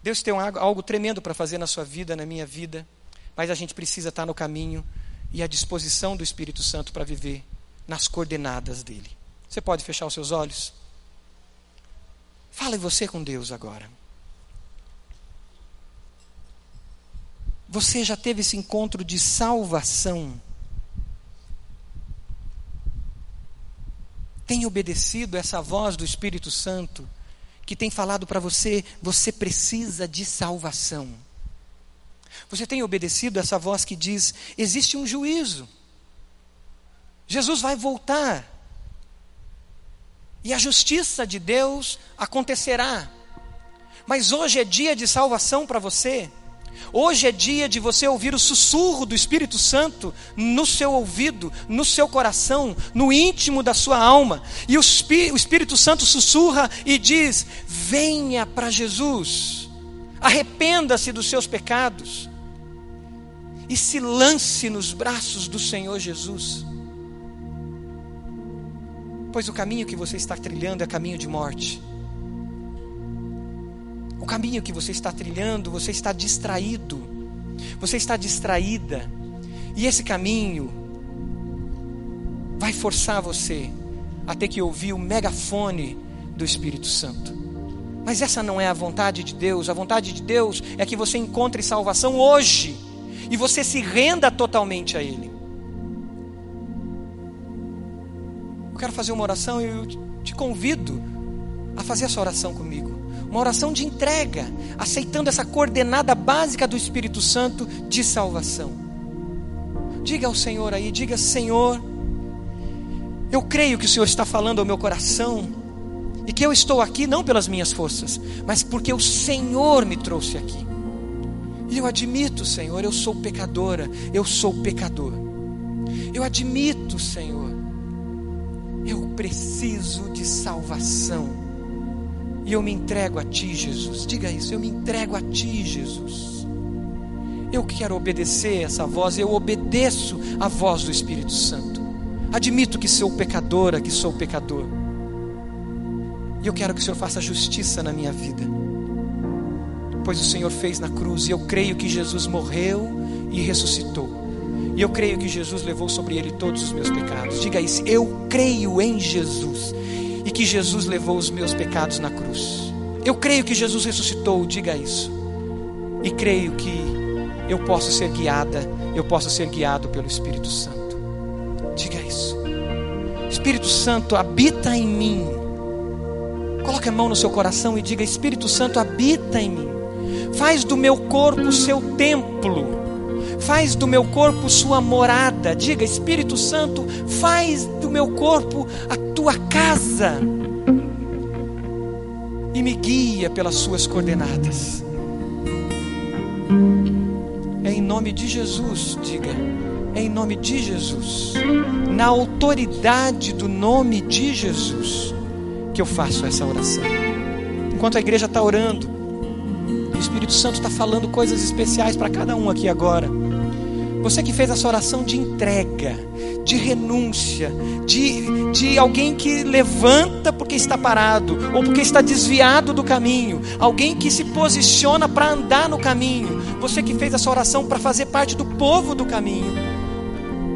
Deus tem algo tremendo para fazer na sua vida, na minha vida, mas a gente precisa estar no caminho e à disposição do Espírito Santo para viver nas coordenadas dele. Você pode fechar os seus olhos? Fale você com Deus agora. Você já teve esse encontro de salvação? Tem obedecido essa voz do Espírito Santo que tem falado para você: você precisa de salvação? Você tem obedecido essa voz que diz: existe um juízo, Jesus vai voltar e a justiça de Deus acontecerá. Mas hoje é dia de salvação para você. Hoje é dia de você ouvir o sussurro do Espírito Santo no seu ouvido, no seu coração, no íntimo da sua alma. E o, Espírito Santo sussurra e diz: Venha para Jesus, arrependa-se dos seus pecados e se lance nos braços do Senhor Jesus. Pois o caminho que você está trilhando é caminho de morte. O caminho que você está trilhando, você está distraído. Você está distraída. E esse caminho vai forçar você a ter que ouvir o megafone do Espírito Santo. Mas essa não é a vontade de Deus. A vontade de Deus é que você encontre salvação hoje e você se renda totalmente a Ele. Eu quero fazer uma oração e eu te convido a fazer essa oração comigo. Uma oração de entrega, aceitando essa coordenada básica do Espírito Santo de salvação. Diga ao Senhor aí, diga: Senhor, eu creio que o Senhor está falando ao meu coração e que eu estou aqui não pelas minhas forças, mas porque o Senhor me trouxe aqui. E eu admito, Senhor, eu sou pecadora, eu sou pecador. Eu admito, Senhor, eu preciso de salvação. E eu me entrego a Ti, Jesus. Diga isso, eu me entrego a Ti, Jesus. Eu quero obedecer essa voz, eu obedeço a voz do Espírito Santo. Admito que sou pecadora, que sou pecador. E eu quero que o Senhor faça justiça na minha vida pois o Senhor fez na cruz, e eu creio que Jesus morreu e ressuscitou. E eu creio que Jesus levou sobre ele todos os meus pecados. Diga isso, eu creio em Jesus e que Jesus levou os meus pecados na cruz. Eu creio que Jesus ressuscitou, diga isso. E creio que eu posso ser guiada, eu posso ser guiado pelo Espírito Santo. Diga isso. Espírito Santo habita em mim. Coloque a mão no seu coração e diga: Espírito Santo habita em mim. Faz do meu corpo seu templo. Faz do meu corpo sua morada. Diga, Espírito Santo, faz do meu corpo a tua casa. E me guia pelas suas coordenadas. É em nome de Jesus, diga. É em nome de Jesus. Na autoridade do nome de Jesus que eu faço essa oração. Enquanto a igreja está orando, o Espírito Santo está falando coisas especiais para cada um aqui agora. Você que fez essa oração de entrega, de renúncia, de, de alguém que levanta porque está parado, ou porque está desviado do caminho, alguém que se posiciona para andar no caminho. Você que fez essa oração para fazer parte do povo do caminho.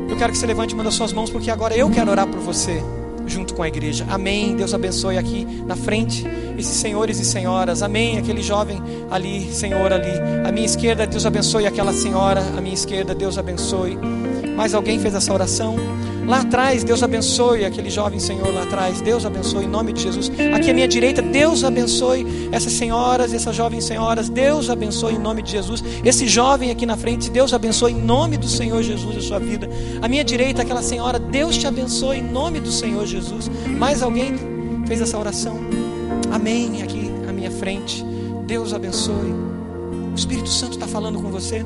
Eu quero que você levante uma das suas mãos, porque agora eu quero orar por você junto com a igreja. Amém. Deus abençoe aqui na frente esses senhores e senhoras. Amém. Aquele jovem ali, senhor ali. À minha esquerda, Deus abençoe aquela senhora. À minha esquerda, Deus abençoe. Mais alguém fez essa oração? Lá atrás, Deus abençoe aquele jovem senhor lá atrás. Deus abençoe em nome de Jesus. Aqui à minha direita, Deus abençoe essas senhoras, essas jovens senhoras. Deus abençoe em nome de Jesus. Esse jovem aqui na frente, Deus abençoe em nome do Senhor Jesus a sua vida. À minha direita, aquela senhora, Deus te abençoe em nome do Senhor Jesus. Mais alguém fez essa oração? Amém. Aqui à minha frente, Deus abençoe. O Espírito Santo está falando com você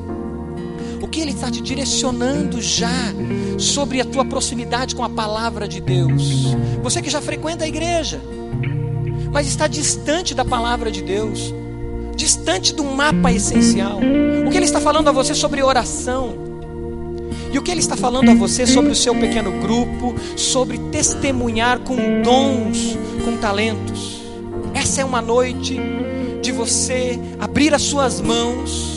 o que Ele está te direcionando já sobre a tua proximidade com a palavra de Deus. Você que já frequenta a igreja, mas está distante da palavra de Deus, distante do mapa essencial. O que Ele está falando a você sobre oração. E o que Ele está falando a você sobre o seu pequeno grupo, sobre testemunhar com dons, com talentos. Essa é uma noite de você abrir as suas mãos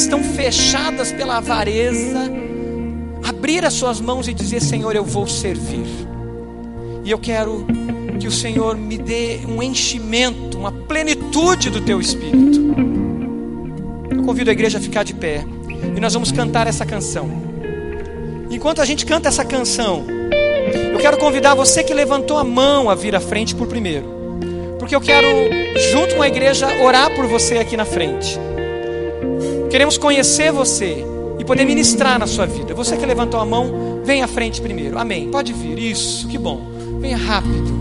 estão fechadas pela avareza, abrir as suas mãos e dizer: Senhor, eu vou servir. E eu quero que o Senhor me dê um enchimento, uma plenitude do teu espírito. Eu convido a igreja a ficar de pé e nós vamos cantar essa canção. Enquanto a gente canta essa canção, eu quero convidar você que levantou a mão a vir à frente por primeiro, porque eu quero, junto com a igreja, orar por você aqui na frente. Queremos conhecer você e poder ministrar na sua vida. Você que levantou a mão, vem à frente primeiro. Amém. Pode vir. Isso, que bom. Venha rápido.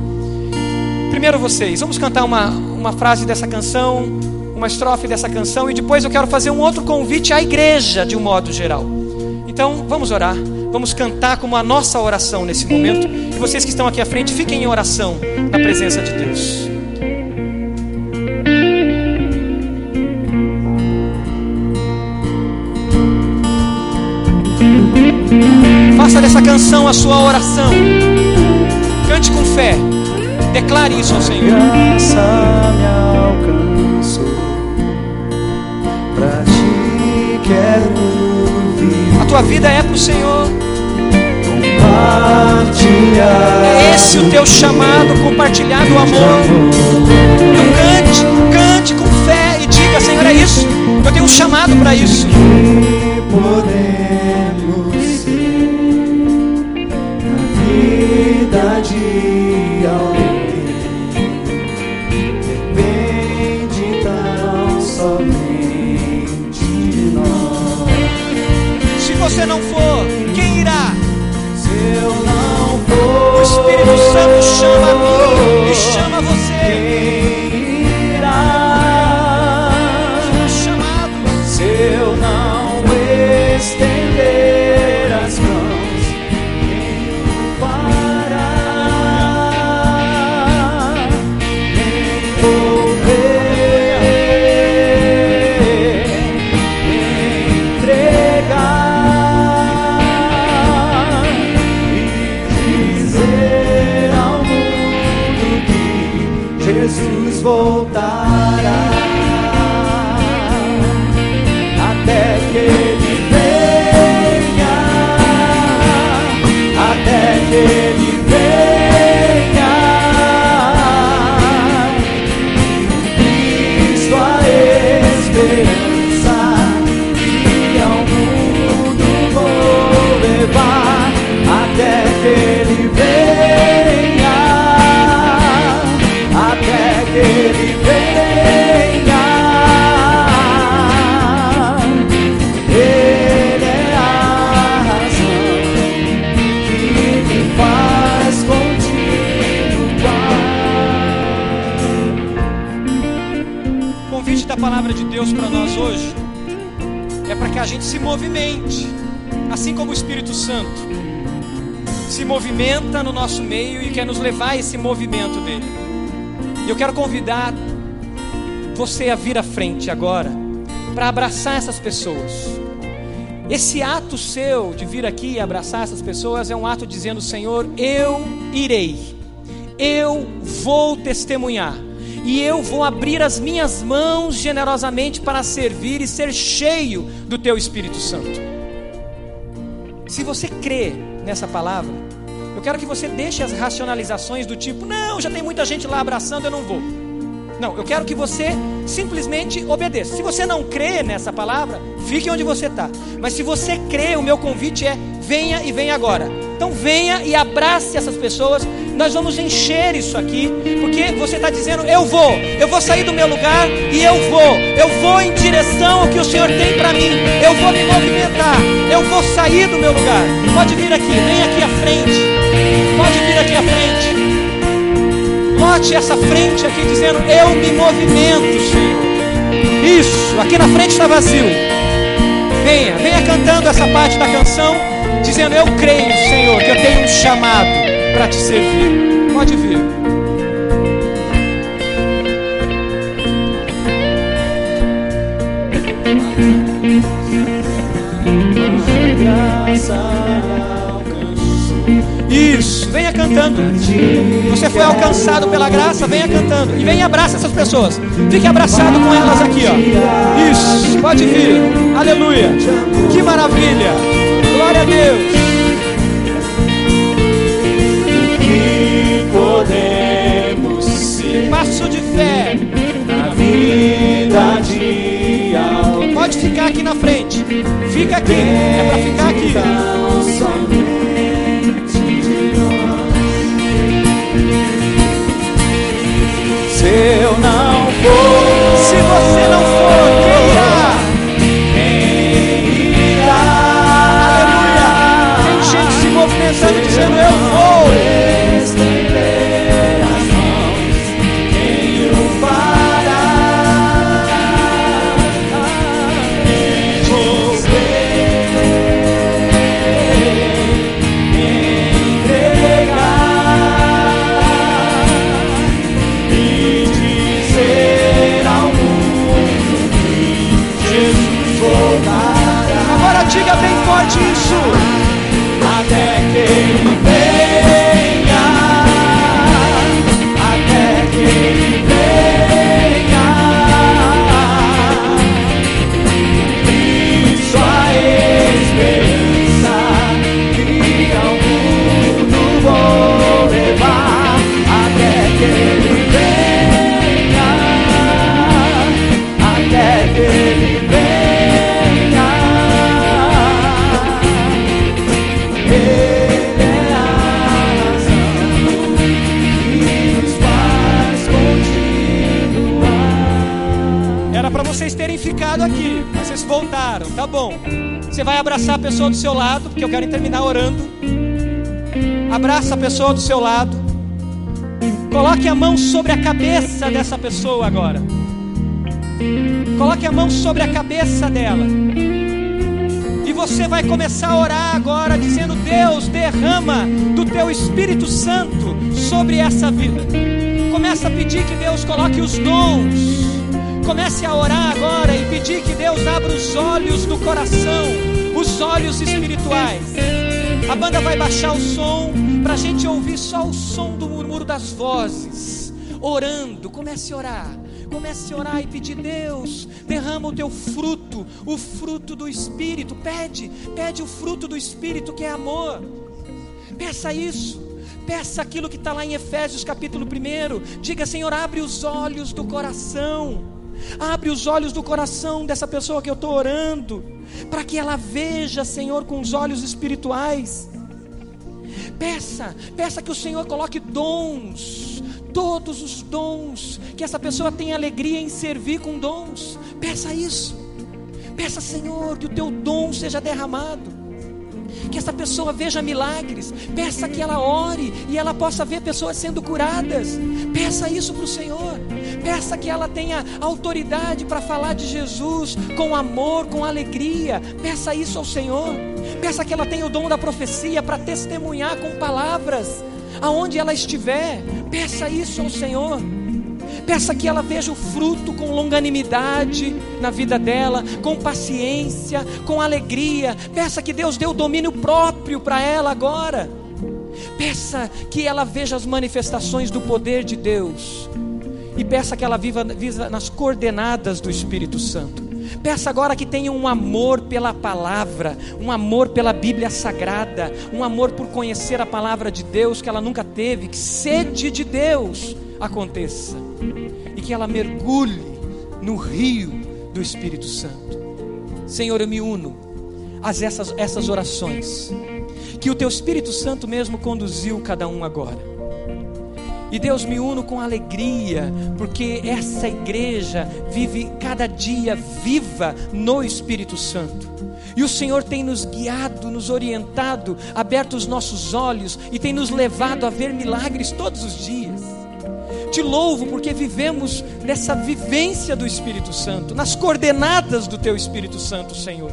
Primeiro vocês, vamos cantar uma, uma frase dessa canção, uma estrofe dessa canção e depois eu quero fazer um outro convite à igreja de um modo geral. Então, vamos orar. Vamos cantar como a nossa oração nesse momento. E vocês que estão aqui à frente, fiquem em oração na presença de Deus. Canção a sua oração. Cante com fé. Declare isso ao Senhor. Graça me alcançou. Pra ti quero vir A tua vida é para o Senhor. compartilhar. É esse o teu chamado, compartilhar do amor. Então cante, cante com fé e diga, Senhor, é isso. Eu tenho um chamado para isso. que podemos vida de alguém. Depende tão somente de nós. Se você não for, quem irá? Se eu não for, O Espírito Santo chama a mim ele venha, até que ele venha. Ele é a razão que me faz continuar. O convite da palavra de Deus para nós hoje é para que a gente se movimente, assim como o Espírito Santo se movimenta no nosso meio e quer nos levar a esse movimento dele. E eu quero convidar você a vir à frente agora para abraçar essas pessoas. Esse ato seu de vir aqui e abraçar essas pessoas é um ato dizendo: Senhor, eu irei, eu vou testemunhar, e eu vou abrir as minhas mãos generosamente para servir e ser cheio do Teu Espírito Santo. Se você crê nessa palavra, quero que você deixe as racionalizações do tipo: não, já tem muita gente lá abraçando, eu não vou. Não, eu quero que você simplesmente obedeça. Se você não crê nessa palavra, fique onde você está. Mas se você crê, o meu convite é: venha e venha agora. Então venha e abrace essas pessoas. Nós vamos encher isso aqui, porque você está dizendo: eu vou, eu vou sair do meu lugar e eu vou, eu vou em direção ao que o Senhor tem para mim. Eu vou me movimentar, eu vou sair do meu lugar. Pode vir aqui, vem aqui à frente. Pode vir aqui à frente. Note essa frente aqui dizendo: Eu me movimento, Senhor. Isso, aqui na frente está vazio. Venha, venha cantando essa parte da canção, dizendo: Eu creio, Senhor, que eu tenho um chamado para te servir. Pode vir. Isso, venha cantando. Você foi alcançado pela graça, venha cantando. E venha abraça essas pessoas. Fique abraçado com elas aqui, ó. Isso, pode vir. Aleluia. Que maravilha. Glória a Deus. Fé. na vida de alguém. Pode ficar aqui na frente. Fica aqui. É para ficar aqui. Você vai abraçar a pessoa do seu lado, porque eu quero terminar orando. Abraça a pessoa do seu lado. Coloque a mão sobre a cabeça dessa pessoa agora. Coloque a mão sobre a cabeça dela. E você vai começar a orar agora, dizendo: Deus, derrama do teu Espírito Santo sobre essa vida. Começa a pedir que Deus coloque os dons. Comece a orar agora e pedir que Deus abra os olhos do coração, os olhos espirituais. A banda vai baixar o som para a gente ouvir só o som do murmúrio das vozes. Orando, comece a orar. Comece a orar e pedir, Deus, derrama o teu fruto, o fruto do Espírito. Pede, pede o fruto do Espírito que é amor. Peça isso. Peça aquilo que está lá em Efésios capítulo 1. Diga, Senhor, abre os olhos do coração. Abre os olhos do coração dessa pessoa que eu estou orando, para que ela veja, Senhor, com os olhos espirituais. Peça, peça que o Senhor coloque dons, todos os dons, que essa pessoa tenha alegria em servir com dons. Peça isso. Peça, Senhor, que o teu dom seja derramado. Que essa pessoa veja milagres. Peça que ela ore e ela possa ver pessoas sendo curadas. Peça isso para o Senhor. Peça que ela tenha autoridade para falar de Jesus com amor, com alegria. Peça isso ao Senhor. Peça que ela tenha o dom da profecia para testemunhar com palavras aonde ela estiver. Peça isso ao Senhor. Peça que ela veja o fruto com longanimidade na vida dela, com paciência, com alegria. Peça que Deus dê o domínio próprio para ela agora. Peça que ela veja as manifestações do poder de Deus. E peça que ela viva, viva nas coordenadas do Espírito Santo. Peça agora que tenha um amor pela palavra, um amor pela Bíblia Sagrada, um amor por conhecer a palavra de Deus que ela nunca teve, que sede de Deus aconteça e que ela mergulhe no rio do Espírito Santo. Senhor, eu me uno a essas, essas orações que o Teu Espírito Santo mesmo conduziu cada um agora. E Deus me uno com alegria, porque essa igreja vive cada dia viva no Espírito Santo. E o Senhor tem nos guiado, nos orientado, aberto os nossos olhos e tem nos levado a ver milagres todos os dias. Te louvo porque vivemos nessa vivência do Espírito Santo, nas coordenadas do Teu Espírito Santo, Senhor.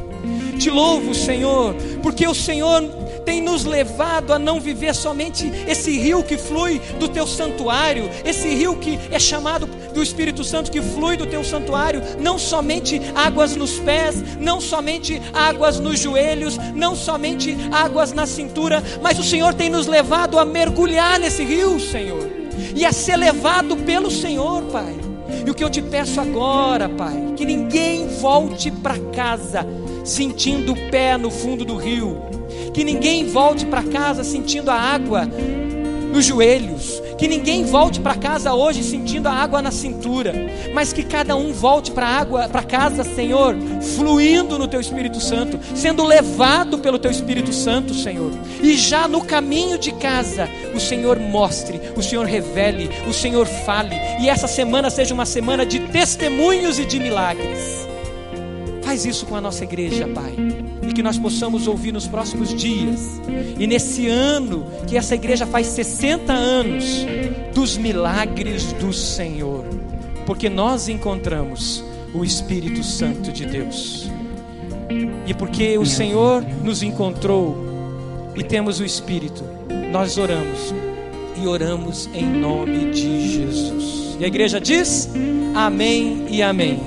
Te louvo, Senhor, porque o Senhor tem nos levado a não viver somente esse rio que flui do teu santuário, esse rio que é chamado do Espírito Santo que flui do teu santuário, não somente águas nos pés, não somente águas nos joelhos, não somente águas na cintura, mas o Senhor tem nos levado a mergulhar nesse rio, Senhor, e a ser levado pelo Senhor, Pai. E o que eu te peço agora, Pai, que ninguém volte para casa sentindo o pé no fundo do rio, que ninguém volte para casa sentindo a água nos joelhos, que ninguém volte para casa hoje sentindo a água na cintura, mas que cada um volte para água, para casa, Senhor, fluindo no teu Espírito Santo, sendo levado pelo teu Espírito Santo, Senhor. E já no caminho de casa, o Senhor mostre, o Senhor revele, o Senhor fale, e essa semana seja uma semana de testemunhos e de milagres. Faz isso com a nossa igreja, Pai. E que nós possamos ouvir nos próximos dias. E nesse ano, que essa igreja faz 60 anos, dos milagres do Senhor. Porque nós encontramos o Espírito Santo de Deus. E porque o Senhor nos encontrou e temos o Espírito, nós oramos. E oramos em nome de Jesus. E a igreja diz: Amém e Amém.